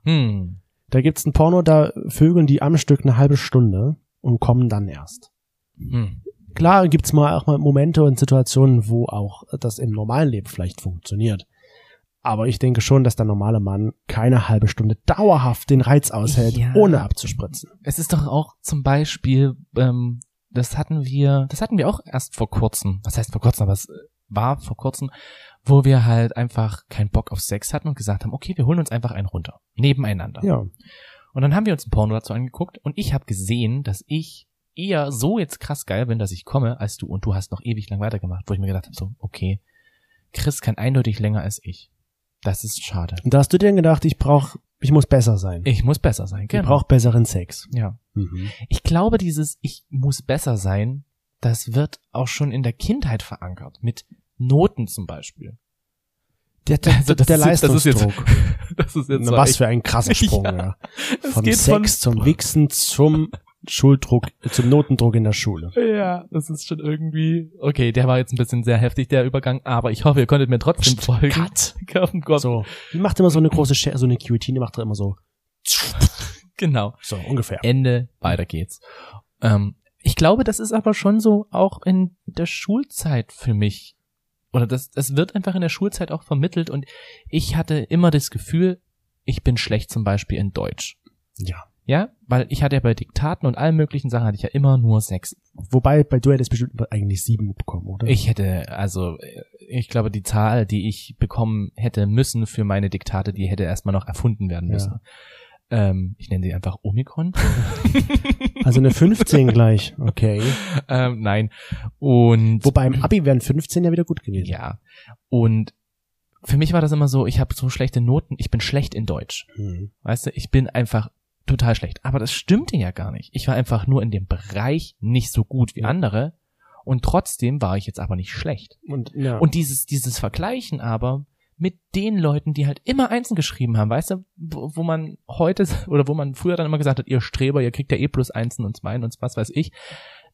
Speaker 3: Hm.
Speaker 1: Da gibt's ein Porno, da vögeln die am Stück eine halbe Stunde und kommen dann erst.
Speaker 3: Hm.
Speaker 1: Klar gibt's mal auch mal Momente und Situationen, wo auch das im normalen Leben vielleicht funktioniert. Aber ich denke schon, dass der normale Mann keine halbe Stunde dauerhaft den Reiz aushält,
Speaker 3: Ja.
Speaker 1: ohne abzuspritzen.
Speaker 3: Es ist doch auch zum Beispiel, ähm, das hatten wir, das hatten wir auch erst vor kurzem. Was heißt vor kurzem, aber es war vor kurzem, wo wir halt einfach keinen Bock auf Sex hatten und gesagt haben, okay, wir holen uns einfach einen runter. Nebeneinander.
Speaker 1: Ja.
Speaker 3: Und dann haben wir uns ein Porno dazu angeguckt und ich habe gesehen, dass ich eher so jetzt krass geil bin, dass ich komme, als du und du hast noch ewig lang weitergemacht, wo ich mir gedacht habe, so, okay, Chris kann eindeutig länger als ich. Das ist schade.
Speaker 1: Und da hast du dir gedacht, ich brauch, ich muss besser sein.
Speaker 3: Ich muss besser sein,
Speaker 1: Ich
Speaker 3: genau.
Speaker 1: brauch besseren Sex.
Speaker 3: ja.
Speaker 1: Mhm.
Speaker 3: Ich glaube, dieses Ich muss besser sein, das wird auch schon in der Kindheit verankert. Mit Noten zum Beispiel.
Speaker 1: Der, der,
Speaker 3: Also das
Speaker 1: der
Speaker 3: ist jetzt- das ist jetzt-
Speaker 1: Leistungsdruck. [LAUGHS]
Speaker 3: Das ist jetzt
Speaker 1: was für ein krasser [LAUGHS] Sprung,
Speaker 3: Ja.
Speaker 1: ja.
Speaker 3: Geht
Speaker 1: Sex zum Wichsen zum Schuldruck, zum Notendruck in der Schule.
Speaker 3: Ja, das ist schon irgendwie. Okay, der war jetzt ein bisschen sehr heftig, der Übergang, aber ich hoffe, ihr konntet mir trotzdem folgen.
Speaker 1: Cut. [LAUGHS]
Speaker 3: Gott.
Speaker 1: So. Die macht immer so eine große Schere, so eine Guillotine macht er immer so.
Speaker 3: Genau.
Speaker 1: So, ungefähr.
Speaker 3: Ende, weiter geht's. Ähm, ich glaube, das ist aber schon so auch in der Schulzeit für mich. Oder das, das wird einfach in der Schulzeit auch vermittelt und ich hatte immer das Gefühl, ich bin schlecht zum Beispiel in Deutsch.
Speaker 1: Ja.
Speaker 3: Ja, weil ich hatte ja bei Diktaten und allen möglichen Sachen hatte ich ja immer nur sechs.
Speaker 1: Wobei, bei du hättest bestimmt eigentlich sieben bekommen, oder?
Speaker 3: Ich hätte, also, ich glaube, die Zahl, die ich bekommen hätte müssen für meine Diktate, die hätte erstmal noch erfunden werden
Speaker 1: Ja.
Speaker 3: müssen. Ähm, ich nenne sie einfach Omikron. [LAUGHS] [LAUGHS]
Speaker 1: Also eine 15 gleich. Okay.
Speaker 3: ähm, nein. Und
Speaker 1: Wobei im Abi wären 15 ja wieder gut gewesen.
Speaker 3: ja. Und für mich war das immer so, ich habe so schlechte Noten, ich bin schlecht in Deutsch.
Speaker 1: Hm.
Speaker 3: Weißt du, ich bin einfach total schlecht. Aber das stimmte ja gar nicht. Ich war einfach nur in dem Bereich nicht so gut wie
Speaker 1: Ja.
Speaker 3: andere. Und trotzdem war ich jetzt aber nicht schlecht.
Speaker 1: Und, ja.
Speaker 3: Und dieses, dieses Vergleichen aber mit den Leuten, die halt immer Einsen geschrieben haben, weißt du, wo, man heute oder wo man früher dann immer gesagt hat, ihr Streber, ihr kriegt ja eh plus Einsen und Zweien und was weiß ich.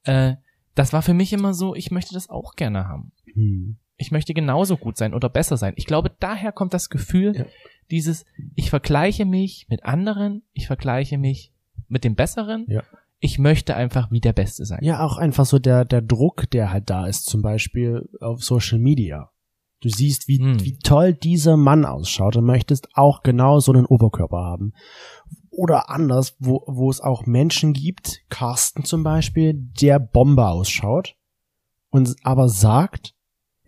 Speaker 3: Äh, das war für mich immer so, ich möchte das auch gerne haben.
Speaker 1: hm.
Speaker 3: Ich möchte genauso gut sein oder besser sein. Ich glaube, daher kommt das Gefühl,
Speaker 1: Ja.
Speaker 3: dieses, ich vergleiche mich mit anderen, ich vergleiche mich mit dem Besseren.
Speaker 1: Ja.
Speaker 3: Ich möchte einfach wie der Beste sein.
Speaker 1: Ja, auch einfach so der, der Druck, der halt da ist, zum Beispiel auf Social Media. Du siehst, wie,
Speaker 3: Hm.
Speaker 1: wie toll dieser Mann ausschaut und möchtest auch genau so einen Oberkörper haben. Oder anders, wo, wo es auch Menschen gibt, Carsten zum Beispiel, der Bombe ausschaut und aber sagt,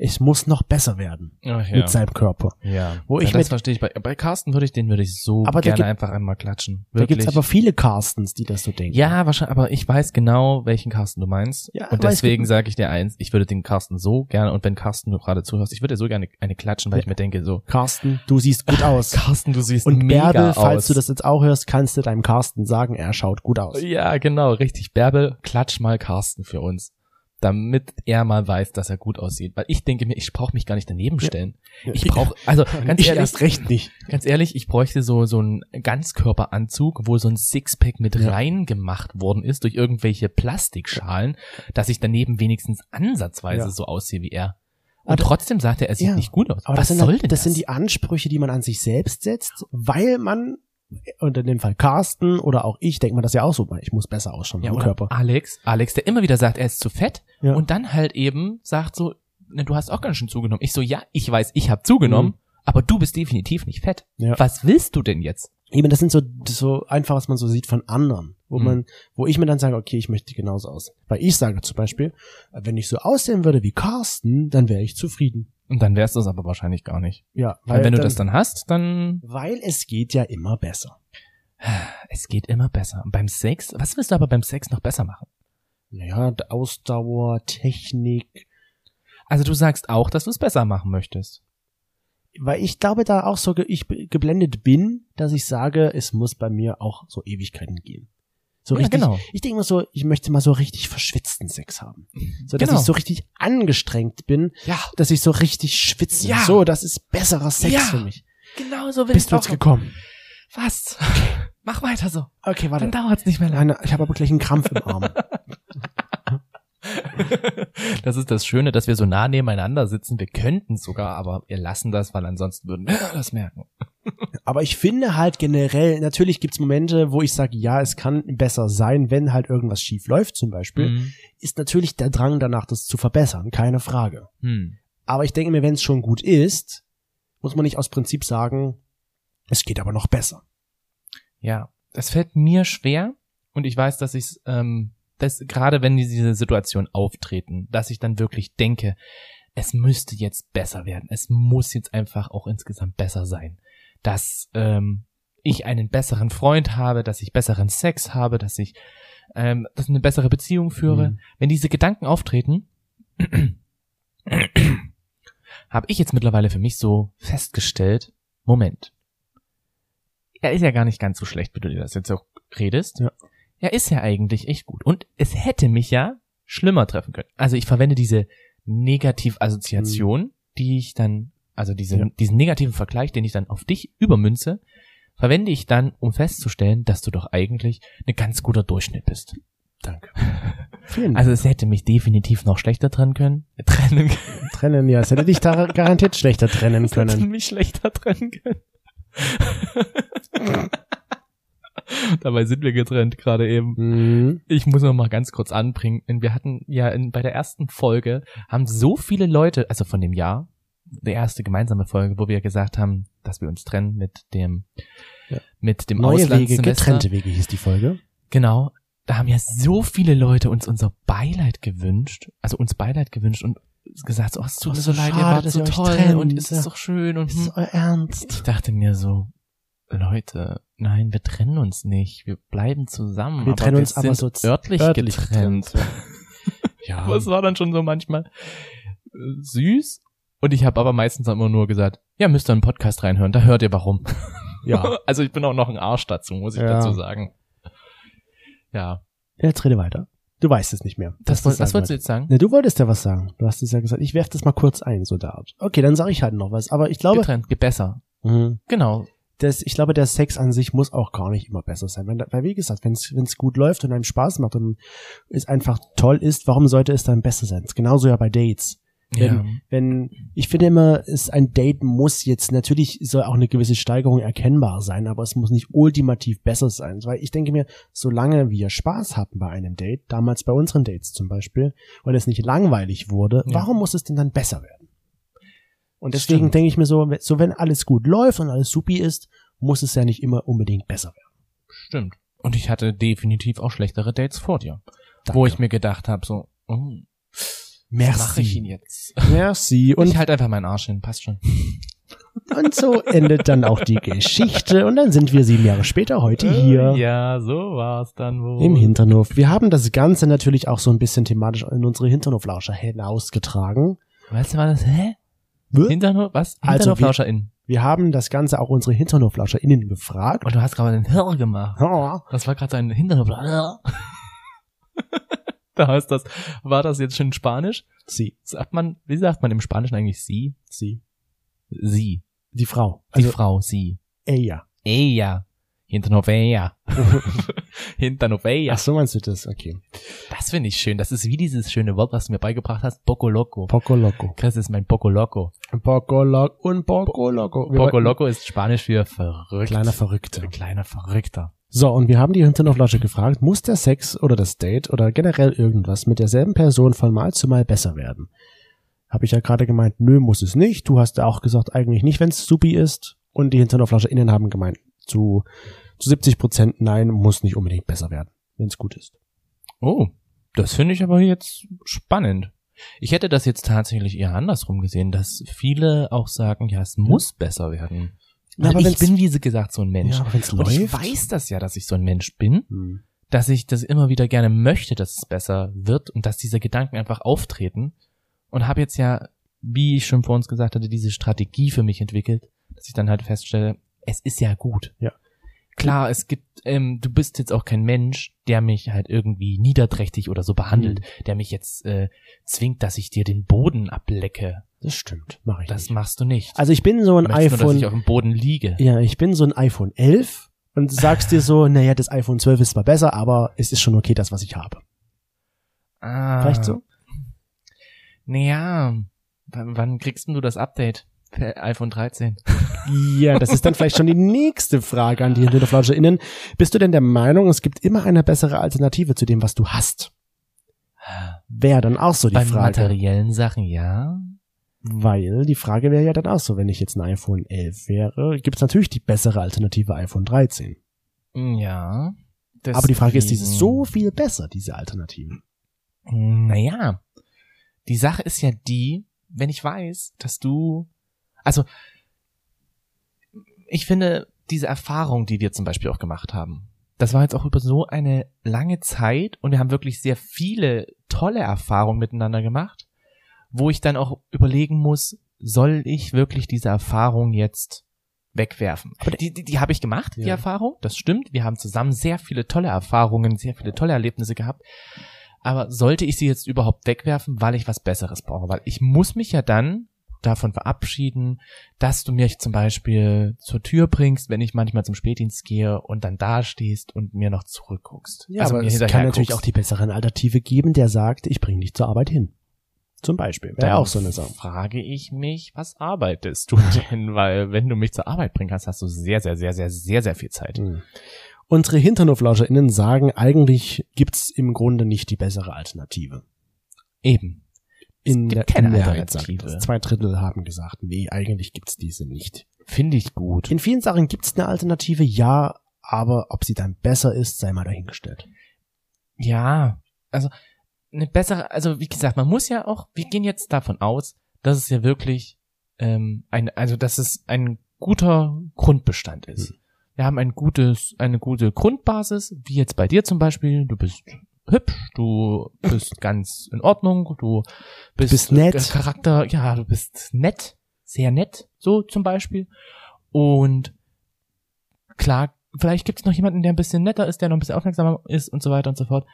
Speaker 1: es muss noch besser werden
Speaker 3: Ach, ja.
Speaker 1: mit seinem Körper.
Speaker 3: Ja,
Speaker 1: Wo
Speaker 3: ja,
Speaker 1: ich
Speaker 3: das
Speaker 1: mit-
Speaker 3: verstehe ich. Bei, bei Carsten würde ich, den würde ich so
Speaker 1: Aber da
Speaker 3: gerne
Speaker 1: gibt-
Speaker 3: einfach einmal klatschen.
Speaker 1: Da
Speaker 3: Wirklich.
Speaker 1: gibt's aber viele Carstens, die das so denken.
Speaker 3: ja, wahrscheinlich, aber ich weiß genau, welchen Carsten du meinst.
Speaker 1: Ja,
Speaker 3: und deswegen sage ich dir eins, ich würde den Carsten so gerne, und wenn Carsten du gerade zuhörst, ich würde dir so gerne eine klatschen, weil
Speaker 1: Ja.
Speaker 3: ich mir denke, so,
Speaker 1: Carsten, du siehst gut [LAUGHS] aus.
Speaker 3: Carsten, du siehst
Speaker 1: Und
Speaker 3: mega
Speaker 1: Bärbel,
Speaker 3: aus.
Speaker 1: falls du das jetzt auch hörst, kannst du deinem Carsten sagen, er schaut gut aus.
Speaker 3: Ja, genau, richtig. Bärbel, klatsch mal Carsten für uns. Damit er mal weiß, dass er gut aussieht. Weil ich denke mir, ich brauche mich gar nicht daneben stellen. Ich brauche, [LAUGHS] also ganz
Speaker 1: ich
Speaker 3: ehrlich,
Speaker 1: erst recht nicht.
Speaker 3: ganz ehrlich, ich bräuchte so so einen Ganzkörperanzug, wo so ein Sixpack mit
Speaker 1: Ja.
Speaker 3: rein gemacht worden ist durch irgendwelche Plastikschalen, dass ich daneben wenigstens ansatzweise
Speaker 1: Ja.
Speaker 3: so aussehe wie er. Und
Speaker 1: Aber-
Speaker 3: trotzdem sagt er, er sieht
Speaker 1: Ja,
Speaker 3: nicht gut aus.
Speaker 1: Aber
Speaker 3: Was
Speaker 1: das, sind,
Speaker 3: soll
Speaker 1: halt-
Speaker 3: denn
Speaker 1: das
Speaker 3: das?
Speaker 1: sind die Ansprüche, die man an sich selbst setzt, weil man, und in dem Fall Carsten oder auch ich, denkt man das ja auch so, ich muss besser ausschauen
Speaker 3: ja,
Speaker 1: im Körper.
Speaker 3: Alex, Alex, der immer wieder sagt, er ist zu fett
Speaker 1: Ja.
Speaker 3: und dann halt eben sagt so, na, du hast auch ganz schön zugenommen. Ich so, ja, ich weiß, ich habe zugenommen,
Speaker 1: Mhm.
Speaker 3: aber du bist definitiv nicht fett.
Speaker 1: Ja.
Speaker 3: Was willst du denn jetzt?
Speaker 1: Eben, das sind so, so einfach, was man so sieht von anderen, wo
Speaker 3: Mhm.
Speaker 1: man, wo ich mir dann sage, okay, ich möchte genauso aus. Weil ich sage zum Beispiel, wenn ich so aussehen würde wie Carsten, dann wäre ich zufrieden.
Speaker 3: Und dann wärst du es aber wahrscheinlich gar nicht.
Speaker 1: Ja,
Speaker 3: Weil wenn du das dann hast, dann
Speaker 1: weil es geht ja immer besser.
Speaker 3: es geht immer besser. Und beim Sex, was willst du aber beim Sex noch besser machen?
Speaker 1: Naja, Ausdauer, Technik,
Speaker 3: Also du sagst auch, dass du es besser machen möchtest.
Speaker 1: weil ich glaube da auch so ge ich geblendet bin, dass ich sage, es muss bei mir auch so Ewigkeiten gehen. So
Speaker 3: Ja,
Speaker 1: richtig,
Speaker 3: genau.
Speaker 1: ich denke mal so, ich möchte mal so richtig verschwitzten Sex haben. So dass
Speaker 3: Genau.
Speaker 1: ich so richtig angestrengt bin,
Speaker 3: Ja,
Speaker 1: dass ich so richtig schwitze.
Speaker 3: Ja.
Speaker 1: So, das ist besserer Sex
Speaker 3: Ja.
Speaker 1: für mich.
Speaker 3: genau so will
Speaker 1: Bist du jetzt gekommen?
Speaker 3: Was? Mach weiter so.
Speaker 1: Okay, warte.
Speaker 3: Dann dauert's nicht mehr lange.
Speaker 1: Nein, ich habe aber gleich einen Krampf im Arm. [LAUGHS] [LAUGHS]
Speaker 3: Das ist das Schöne, dass wir so nah nebeneinander sitzen. Wir könnten sogar, aber wir lassen das, weil ansonsten würden wir [LAUGHS] das merken.
Speaker 1: Aber ich finde halt generell, natürlich gibt's Momente, wo ich sage, ja, es kann besser sein, wenn halt irgendwas schief läuft zum Beispiel,
Speaker 3: Mhm.
Speaker 1: ist natürlich der Drang danach, das zu verbessern, keine Frage.
Speaker 3: Hm.
Speaker 1: Aber ich denke mir, wenn es schon gut ist, muss man nicht aus Prinzip sagen, es geht aber noch besser.
Speaker 3: Ja, das fällt mir schwer und ich weiß, dass ich ähm, das gerade wenn diese Situation auftreten, dass ich dann wirklich denke, es müsste jetzt besser werden. Es muss jetzt einfach auch insgesamt besser sein, dass ähm, ich einen besseren Freund habe, dass ich besseren Sex habe, dass ich ähm, dass ich eine bessere Beziehung führe.
Speaker 1: Mhm.
Speaker 3: Wenn diese Gedanken auftreten, [CLEARS THROAT] habe ich jetzt mittlerweile für mich so festgestellt, Moment, er ist ja gar nicht ganz so schlecht, wie du dir das jetzt auch redest.
Speaker 1: Ja.
Speaker 3: Er ist ja eigentlich echt gut. Und es hätte mich ja schlimmer treffen können. Also ich verwende diese Negativassoziation, die ich dann, also diese,
Speaker 1: Ja.
Speaker 3: diesen negativen Vergleich, den ich dann auf dich übermünze, verwende ich dann, um festzustellen, dass du doch eigentlich ein ganz guter Durchschnitt bist.
Speaker 1: Danke. [LAUGHS] Vielen Dank.
Speaker 3: Also es hätte mich definitiv noch schlechter trennen können. Trennen können. [LAUGHS]
Speaker 1: trennen, ja, es hätte dich da garantiert schlechter trennen [LAUGHS]
Speaker 3: Es hätte
Speaker 1: können.
Speaker 3: mich schlechter trennen können. [LAUGHS] Dabei sind wir getrennt gerade eben.
Speaker 1: Mhm.
Speaker 3: Ich muss noch mal ganz kurz anbringen. Wir hatten ja in, bei der ersten Folge haben so viele Leute, also von dem Jahr, die erste gemeinsame Folge, wo wir gesagt haben, dass wir uns trennen mit dem
Speaker 1: Ja.
Speaker 3: mit dem
Speaker 1: Neue Wege,
Speaker 3: Auslandssemester.
Speaker 1: getrennte Wege hieß die Folge.
Speaker 3: Genau. Da haben ja so viele Leute uns unser Beileid gewünscht, also uns Beileid gewünscht und gesagt, so, oh, es tut mir
Speaker 1: so
Speaker 3: leid, ihr wart so toll und es
Speaker 1: ja.
Speaker 3: ist doch schön und
Speaker 1: Ist euer Ernst?
Speaker 3: ich dachte mir so, Leute, nein, wir trennen uns nicht, wir bleiben zusammen.
Speaker 1: Wir trennen uns
Speaker 3: wir
Speaker 1: aber so
Speaker 3: örtlich,
Speaker 1: örtlich
Speaker 3: getrennt. [LAUGHS]
Speaker 1: Ja.
Speaker 3: Aber es war dann schon so manchmal äh, süß. Und ich habe aber meistens immer nur gesagt, ja, müsst ihr einen Podcast reinhören, da hört ihr warum.
Speaker 1: Ja. [LAUGHS]
Speaker 3: Also ich bin auch noch ein Arsch dazu, muss ich
Speaker 1: Ja.
Speaker 3: dazu sagen. Ja.
Speaker 1: Jetzt rede weiter. Du weißt es nicht mehr.
Speaker 3: Das,
Speaker 1: was
Speaker 3: woll- was wolltest du jetzt sagen?
Speaker 1: Ne, du wolltest ja was sagen. Du hast es ja gesagt. Ich werf das mal kurz ein, so da. Okay, dann sage ich halt noch was. Aber ich glaube,
Speaker 3: Getrennt, geht besser.
Speaker 1: Mhm.
Speaker 3: Genau.
Speaker 1: Das, ich glaube, der Sex an sich muss auch gar nicht immer besser sein. Wenn, weil wie gesagt, wenn es gut läuft und einem Spaß macht und es einfach toll ist, warum sollte es dann besser sein? Genauso ja bei Dates.
Speaker 3: Ja.
Speaker 1: Wenn, wenn, ich finde immer, ist ein Date muss jetzt, natürlich soll auch eine gewisse Steigerung erkennbar sein, aber es muss nicht ultimativ besser sein. Weil ich denke mir, solange wir Spaß hatten bei einem Date, damals bei unseren Dates zum Beispiel, und es nicht langweilig wurde,
Speaker 3: Ja.
Speaker 1: warum muss es denn dann besser werden? Und deswegen
Speaker 3: Stimmt.
Speaker 1: denke ich mir so, so wenn alles gut läuft und alles supi ist, muss es ja nicht immer unbedingt besser werden.
Speaker 3: Stimmt. Und ich hatte definitiv auch schlechtere Dates vor dir.
Speaker 1: Danke.
Speaker 3: Wo ich mir gedacht habe, so, oh,
Speaker 1: Merci.
Speaker 3: mache ich ihn jetzt?
Speaker 1: Merci. [LAUGHS]
Speaker 3: Und ich halt einfach meinen Arsch hin, passt schon. [LAUGHS]
Speaker 1: Und so endet dann auch die Geschichte. Und dann sind wir sieben Jahre später heute hier
Speaker 3: Ja, so war's dann wohl.
Speaker 1: im Hinternhof. Wir haben das Ganze natürlich auch so ein bisschen thematisch in unsere Hinternhoflauscher hinausgetragen.
Speaker 3: Weißt du, war das, hä?
Speaker 1: Wir,
Speaker 3: Hinternhof, was?
Speaker 1: Also,
Speaker 3: HinternhoflauscherInnen.
Speaker 1: wir haben das Ganze auch unsere HinternhoflauscherInnen gefragt.
Speaker 3: Und du hast gerade einen Hirr gemacht.
Speaker 1: Ja,
Speaker 3: Das war gerade ein Hinternhoflauscher. [LAUGHS] da heißt das, war das jetzt schon Spanisch?
Speaker 1: sie,
Speaker 3: Sagt man, wie sagt man im Spanischen eigentlich sie?
Speaker 1: sie,
Speaker 3: Sie.
Speaker 1: die Frau.
Speaker 3: Die
Speaker 1: Also,
Speaker 3: Frau, sie.
Speaker 1: Ella.
Speaker 3: Ella. Hinternhofella. [LAUGHS] Hinternhofella.
Speaker 1: Ach so meinst du das? Okay.
Speaker 3: Das finde ich schön. Das ist wie dieses schöne Wort, was du mir beigebracht hast. Poco Loco.
Speaker 1: Poco Loco.
Speaker 3: Chris ist mein Poco Loco.
Speaker 1: Poco Loco und Poco Loco. Wir
Speaker 3: Poco Loco ist Spanisch für verrückt.
Speaker 1: Kleiner Verrückter.
Speaker 3: Kleiner Verrückter.
Speaker 1: So, und wir haben die Hinternhoflasche gefragt, muss der Sex oder das Date oder generell irgendwas mit derselben Person von Mal zu Mal besser werden? Habe ich ja gerade gemeint, nö, muss es nicht. Du hast ja auch gesagt, eigentlich nicht, wenn es supi ist. Und die Hinternhoflasche innen haben gemeint, zu, zu 70 Prozent nein, muss nicht unbedingt besser werden, wenn es gut ist.
Speaker 3: Oh, das finde ich aber jetzt spannend. Ich hätte das jetzt tatsächlich eher andersrum gesehen, dass viele auch sagen, ja, es muss besser werden.
Speaker 1: Ja,
Speaker 3: Weil
Speaker 1: aber
Speaker 3: ich bin, wie sie gesagt, so ein Mensch.
Speaker 1: Ja, aber wenn's
Speaker 3: Und ich
Speaker 1: läuft.
Speaker 3: weiß das ja, dass ich so ein Mensch bin,
Speaker 1: Hm.
Speaker 3: dass ich das immer wieder gerne möchte, dass es besser wird und dass diese Gedanken einfach auftreten. Und habe jetzt ja, wie ich schon vor uns gesagt hatte, diese Strategie für mich entwickelt, dass ich dann halt feststelle, es ist ja gut.
Speaker 1: Ja.
Speaker 3: Klar, es gibt, ähm, du bist jetzt auch kein Mensch, der mich halt irgendwie niederträchtig oder so behandelt,
Speaker 1: Mhm.
Speaker 3: der mich jetzt äh, zwingt, dass ich dir den Boden ablecke.
Speaker 1: Das stimmt, mache ich
Speaker 3: Das
Speaker 1: nicht.
Speaker 3: machst du nicht.
Speaker 1: Also ich bin so ein
Speaker 3: möchtest nur, dass
Speaker 1: iPhone,
Speaker 3: ich auf dem Boden liege.
Speaker 1: ja, ich bin so ein iPhone 11 und sagst dir so, naja, das iPhone 12 ist zwar besser, aber es ist schon okay, das, was ich habe.
Speaker 3: Ah.
Speaker 1: Vielleicht so?
Speaker 3: Naja, wann, wann kriegst denn du das Update? IPhone 13.
Speaker 1: Ja, das ist dann vielleicht schon die nächste Frage an die HinternhoflauscherInnen. Bist du denn der Meinung, es gibt immer eine bessere Alternative zu dem, was du hast? Wäre dann auch so die
Speaker 3: Bei
Speaker 1: Frage.
Speaker 3: materiellen Sachen, ja.
Speaker 1: Weil die Frage wäre ja dann auch so, wenn ich jetzt ein iPhone 11 wäre, gibt es natürlich die bessere Alternative iPhone 13.
Speaker 3: Ja.
Speaker 1: Aber die Frage ist, ist es
Speaker 3: deswegen-
Speaker 1: so viel besser, diese Alternative?
Speaker 3: Naja. Die Sache ist ja die, wenn ich weiß, dass du, also, ich finde, diese Erfahrung, die wir zum Beispiel auch gemacht haben, das war jetzt auch über so eine lange Zeit und wir haben wirklich sehr viele tolle Erfahrungen miteinander gemacht, wo ich dann auch überlegen muss, soll ich wirklich diese Erfahrung jetzt wegwerfen?
Speaker 1: Aber
Speaker 3: die, die, die habe ich gemacht, die
Speaker 1: Ja.
Speaker 3: Erfahrung, das stimmt. Wir haben zusammen sehr viele tolle Erfahrungen, sehr viele tolle Erlebnisse gehabt. Aber sollte ich sie jetzt überhaupt wegwerfen, weil ich was Besseres brauche? Weil ich muss mich ja dann davon verabschieden, dass du mich zum Beispiel zur Tür bringst, wenn ich manchmal zum Spätdienst gehe und dann da stehst und mir noch zurückguckst.
Speaker 1: Ja,
Speaker 3: Also
Speaker 1: aber es kann natürlich
Speaker 3: guckst.
Speaker 1: auch die bessere Alternative geben, der sagt, ich bringe dich zur Arbeit hin. Zum Beispiel. Wäre
Speaker 3: Dann
Speaker 1: auch so eine Sache.
Speaker 3: Frage ich mich, was arbeitest du [LAUGHS] denn? Weil wenn du mich zur Arbeit bringen kannst, hast du sehr, sehr, sehr, sehr, sehr, sehr viel Zeit.
Speaker 1: Mhm. Unsere HinternhoflauscherInnen sagen, eigentlich gibt's im Grunde nicht die bessere Alternative.
Speaker 3: Eben.
Speaker 1: In
Speaker 3: gibt
Speaker 1: der
Speaker 3: keine
Speaker 1: in
Speaker 3: Alternative.
Speaker 1: sagt. Zwei Drittel haben gesagt, nee, eigentlich gibt's diese nicht.
Speaker 3: Finde ich gut.
Speaker 1: In vielen Sachen gibt's eine Alternative, ja, aber ob sie dann besser ist, sei mal dahingestellt.
Speaker 3: Ja, also eine bessere, also wie gesagt, man muss ja auch, wir gehen jetzt davon aus, dass es ja wirklich ähm, ein, also dass es ein guter Grundbestand ist.
Speaker 1: Hm.
Speaker 3: Wir haben ein gutes, eine gute Grundbasis, wie jetzt bei dir zum Beispiel. Du bist hübsch, du bist ganz in Ordnung, du bist,
Speaker 1: bist nett.
Speaker 3: äh, Charakter, ja, du bist nett, sehr nett, so zum Beispiel. Und klar, vielleicht gibt es noch jemanden, der ein bisschen netter ist, der noch ein bisschen aufmerksamer ist und so weiter und so fort.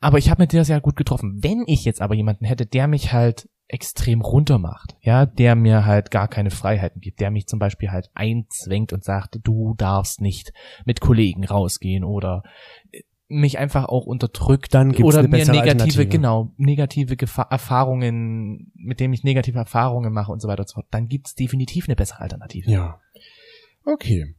Speaker 3: Aber ich habe mit dir sehr gut getroffen. Wenn ich jetzt aber jemanden hätte, der mich halt extrem runter macht, ja, der mir halt gar keine Freiheiten gibt, der mich zum Beispiel halt einzwängt und sagt, du darfst nicht mit Kollegen rausgehen oder mich einfach auch unterdrückt
Speaker 1: Dann gibt's
Speaker 3: oder mir negative, genau, negative Gefa Erfahrungen, mit dem ich negative Erfahrungen mache und so weiter und so fort, dann gibt's definitiv eine bessere Alternative.
Speaker 1: Ja. Okay.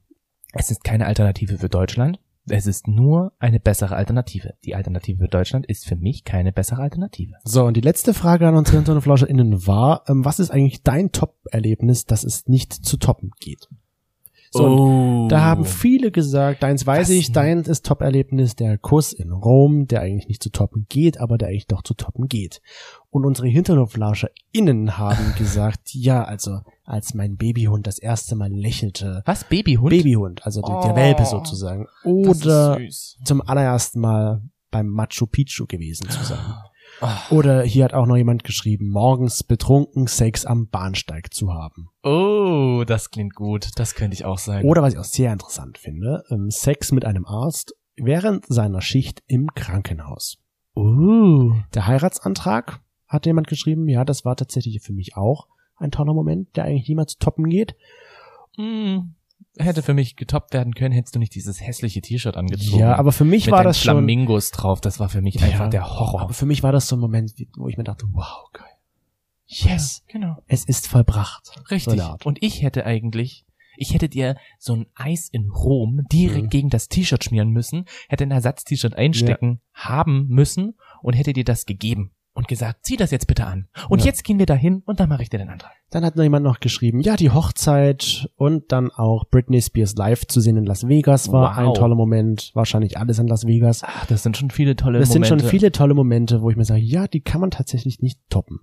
Speaker 3: Es ist keine Alternative für Deutschland. Es ist nur eine bessere Alternative. Die Alternative für Deutschland ist für mich keine bessere Alternative.
Speaker 1: So, und die letzte Frage an unsere Hinter- und FlauscherInnen war, ähm, was ist eigentlich dein Top-Erlebnis, dass es nicht zu toppen geht? Und
Speaker 3: oh.
Speaker 1: Da haben viele gesagt, deins weiß
Speaker 3: Was
Speaker 1: ich,
Speaker 3: denn?
Speaker 1: dein ist Top-Erlebnis der Kuss in Rom, der eigentlich nicht zu toppen geht, aber der eigentlich doch zu toppen geht. Und unsere HinterhoflauscherInnen haben [LAUGHS] gesagt, ja, also als mein Babyhund das erste Mal lächelte,
Speaker 3: Was? Babyhund?
Speaker 1: Babyhund, also die, der
Speaker 3: Oh,
Speaker 1: Welpe sozusagen,
Speaker 3: Das ist
Speaker 1: oder zum allerersten Mal beim Machu Picchu gewesen zu sein. [GASPS]
Speaker 3: Ah.
Speaker 1: Oder hier hat auch noch jemand geschrieben, morgens betrunken Sex am Bahnsteig zu haben.
Speaker 3: Oh, das klingt gut. Das könnte ich auch sein.
Speaker 1: Oder was ich auch sehr interessant finde, ähm, Sex mit einem Arzt während seiner Schicht im Krankenhaus.
Speaker 3: Uh.
Speaker 1: Der Heiratsantrag hat jemand geschrieben, ja, das war tatsächlich für mich auch ein toller Moment, der eigentlich niemals toppen geht.
Speaker 3: Mm. Hätte für mich getoppt werden können, hättest du nicht dieses hässliche T-Shirt angezogen.
Speaker 1: Ja, aber für mich war das schon,
Speaker 3: Flamingos drauf. Das war für mich einfach
Speaker 1: Ja,
Speaker 3: der Horror.
Speaker 1: aber für mich war das so ein Moment, wo ich mir dachte, wow, geil. Yes,
Speaker 3: Ja, genau.
Speaker 1: es ist vollbracht. So
Speaker 3: Richtig.
Speaker 1: Art.
Speaker 3: Und ich hätte eigentlich, ich hätte dir so ein Eis in Rom direkt
Speaker 1: Mhm.
Speaker 3: gegen das T-Shirt schmieren müssen, hätte ein Ersatz-T-Shirt einstecken haben müssen und hätte dir das gegeben und gesagt, zieh das jetzt bitte an. Und
Speaker 1: Ja.
Speaker 3: jetzt gehen wir dahin und dann mache ich dir den Antrag.
Speaker 1: Dann hat noch jemand noch geschrieben, ja, die Hochzeit und dann auch Britney Spears live zu sehen in Las Vegas war
Speaker 3: Wow.
Speaker 1: ein toller Moment. Wahrscheinlich alles in Las Vegas.
Speaker 3: Ach, das sind schon viele tolle
Speaker 1: Das sind
Speaker 3: Momente.
Speaker 1: schon viele tolle Momente, wo ich mir sage, ja, die kann man tatsächlich nicht toppen.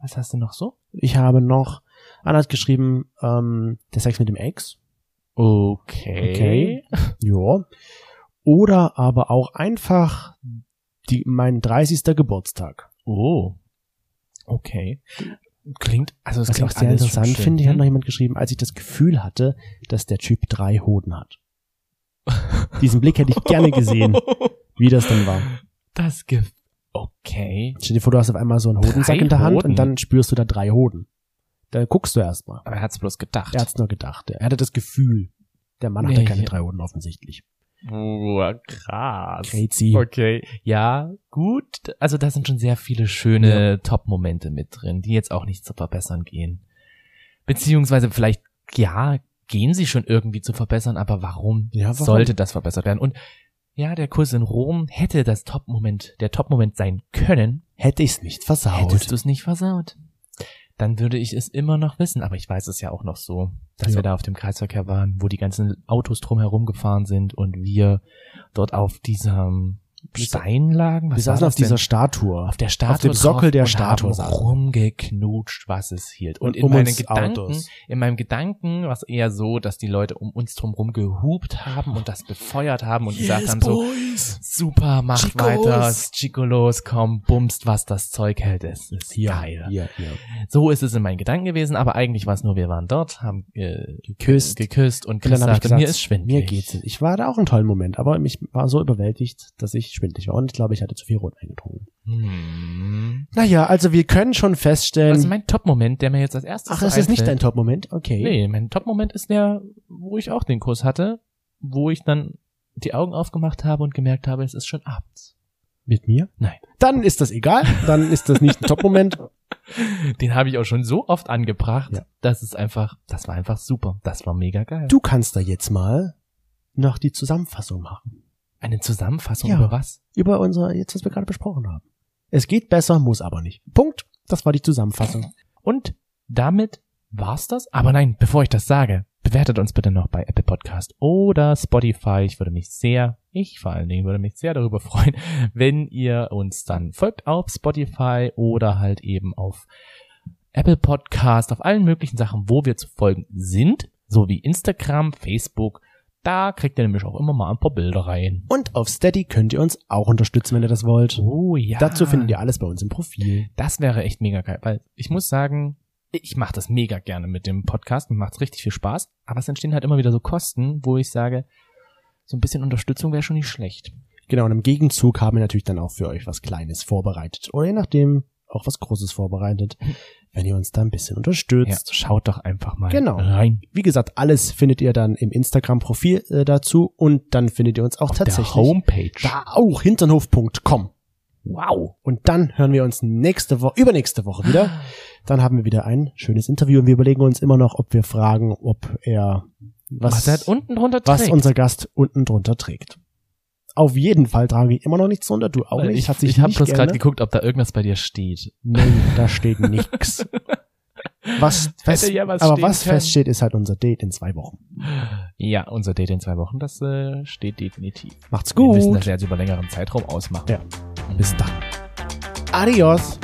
Speaker 3: Was hast du noch so?
Speaker 1: Ich habe noch, Anna hat geschrieben, ähm, der Sex mit dem Ex.
Speaker 3: Okay.
Speaker 1: Ja. Oder aber auch einfach die, mein 30. Geburtstag.
Speaker 3: Oh. Okay. Klingt, also es
Speaker 1: Was ich
Speaker 3: klingt
Speaker 1: auch sehr interessant finde, hier hat
Speaker 3: Hm?
Speaker 1: noch jemand geschrieben, als ich das Gefühl hatte, dass der Typ drei Hoden hat. [LAUGHS] Diesen Blick hätte ich gerne gesehen, [LAUGHS] wie das dann war.
Speaker 3: Das Ge Okay.
Speaker 1: Stell dir vor, du hast auf einmal so einen Hodensack
Speaker 3: Drei
Speaker 1: in der Hand
Speaker 3: Hoden?
Speaker 1: und dann spürst du da drei Hoden. Da guckst du erstmal.
Speaker 3: Aber er hat's bloß gedacht.
Speaker 1: Er hat's nur gedacht. Er hatte das Gefühl. Der Mann hatte
Speaker 3: Nee.
Speaker 1: keine drei Hoden offensichtlich.
Speaker 3: Oh, krass.
Speaker 1: Crazy.
Speaker 3: Okay. Ja, gut. Also da sind schon sehr viele schöne Top-Momente mit drin, die jetzt auch nicht zu verbessern gehen. Beziehungsweise vielleicht, ja, gehen sie schon irgendwie zu verbessern, aber warum,
Speaker 1: Ja, warum?
Speaker 3: sollte das verbessert werden? Und ja, der Kurs in Rom hätte das Top-Moment, der Top-Moment sein können,
Speaker 1: Hätte ich's nicht versaut.
Speaker 3: hättest du es nicht versaut. Dann würde ich es immer noch wissen, aber ich weiß es ja auch noch so, dass
Speaker 1: Ja.
Speaker 3: wir da auf dem Kreisverkehr waren, wo die ganzen Autos drumherum gefahren sind und wir dort auf diesem Stein lagen.
Speaker 1: Wir
Speaker 3: Was war
Speaker 1: saßen auf
Speaker 3: denn?
Speaker 1: dieser Statue.
Speaker 3: auf der Statue
Speaker 1: auf dem Sockel der
Speaker 3: und
Speaker 1: Statue
Speaker 3: rumgeknutscht, was es hielt. Und,
Speaker 1: Und
Speaker 3: in
Speaker 1: um
Speaker 3: meinen Gedanken,
Speaker 1: Autos.
Speaker 3: in meinem Gedanken war es eher so, dass die Leute um uns drumherum gehupt haben und das befeuert haben und gesagt haben so,
Speaker 1: boys.
Speaker 3: super, macht
Speaker 1: Chicos.
Speaker 3: weiter, Chicolos, komm, bumst, was das Zeug hält. Es ist
Speaker 1: Hier,
Speaker 3: geil.
Speaker 1: hier, hier.
Speaker 3: So ist es in meinen Gedanken gewesen, aber eigentlich war es nur, wir waren dort, haben äh,
Speaker 1: Geküsst.
Speaker 3: geküsst und
Speaker 1: Und dann
Speaker 3: sagte,
Speaker 1: gesagt,
Speaker 3: mir ist schwindelig.
Speaker 1: Mir geht's. Ich war da auch einen tollen Moment, aber ich war so überwältigt, dass ich schwindelig war. Und ich glaube, ich hatte zu viel Rot eingetrunken.
Speaker 3: Hm.
Speaker 1: Naja, also wir können schon feststellen.
Speaker 3: Also mein Top-Moment, der mir jetzt als erstes
Speaker 1: ach, das ist nicht dein
Speaker 3: einfällt-
Speaker 1: Top-Moment? Okay.
Speaker 3: Nee, mein Top-Moment ist der, wo ich auch den Kurs hatte, wo ich dann die Augen aufgemacht habe und gemerkt habe, es ist schon abends.
Speaker 1: Mit mir?
Speaker 3: Nein.
Speaker 1: Dann ist das egal. Dann ist das nicht ein [LAUGHS] Top-Moment.
Speaker 3: Den habe ich auch schon so oft angebracht.
Speaker 1: Ja.
Speaker 3: Das ist einfach, das war einfach super. Das war mega geil.
Speaker 1: Du kannst da jetzt mal noch die Zusammenfassung machen.
Speaker 3: Eine Zusammenfassung
Speaker 1: Ja.
Speaker 3: über was?
Speaker 1: Über unser, jetzt was wir gerade besprochen haben. Es geht besser, muss aber nicht. Punkt. Das war die Zusammenfassung.
Speaker 3: Und damit war's das. Aber nein, bevor ich das sage, bewertet uns bitte noch bei Apple Podcast oder Spotify. Ich würde mich sehr, ich vor allen Dingen würde mich sehr darüber freuen, [LAUGHS] wenn ihr uns dann folgt auf Spotify oder halt eben auf Apple Podcast, auf allen möglichen Sachen, wo wir zu folgen sind, so wie Instagram, Facebook. Da kriegt ihr nämlich auch immer mal ein paar Bilder rein.
Speaker 1: Und auf Steady könnt ihr uns auch unterstützen, wenn ihr das wollt.
Speaker 3: Oh ja.
Speaker 1: Dazu findet ihr alles bei uns im Profil.
Speaker 3: Das wäre echt mega geil, weil ich muss sagen, ich mache das mega gerne mit dem Podcast, mir macht's richtig viel Spaß, aber es entstehen halt immer wieder so Kosten, wo ich sage, so ein bisschen Unterstützung wäre schon nicht schlecht.
Speaker 1: Genau, und im Gegenzug haben wir natürlich dann auch für euch was Kleines vorbereitet. Oder je nachdem auch was Großes vorbereitet, wenn ihr uns da ein bisschen
Speaker 3: Ja,
Speaker 1: unterstützt.
Speaker 3: schaut doch einfach mal
Speaker 1: Genau.
Speaker 3: rein.
Speaker 1: Wie gesagt, alles findet ihr dann im Instagram-Profil äh, dazu und dann findet ihr uns auch
Speaker 3: Auf
Speaker 1: tatsächlich
Speaker 3: der Homepage.
Speaker 1: da auch hinternhof.com.
Speaker 3: Wow.
Speaker 1: Und dann hören wir uns nächste Woche, übernächste Woche wieder. Dann haben wir wieder ein schönes Interview und wir überlegen uns immer noch, ob wir fragen, ob er was,
Speaker 3: Was, er unten drunter
Speaker 1: was
Speaker 3: trägt.
Speaker 1: unser Gast unten drunter trägt. Auf jeden Fall trage ich immer noch nichts drunter, du auch nicht.
Speaker 3: ich
Speaker 1: Hat sich
Speaker 3: ich habe bloß gerade geguckt, ob da irgendwas bei dir steht.
Speaker 1: Nein, da steht nix. [LAUGHS] Was fest,
Speaker 3: ja was
Speaker 1: aber was feststeht, ist halt unser Date in zwei Wochen.
Speaker 3: Ja, unser Date in zwei Wochen, das äh, steht definitiv.
Speaker 1: Macht's
Speaker 3: Wir müssen das
Speaker 1: gut.
Speaker 3: ja jetzt über längeren Zeitraum ausmachen.
Speaker 1: Ja. Bis dann. Adios.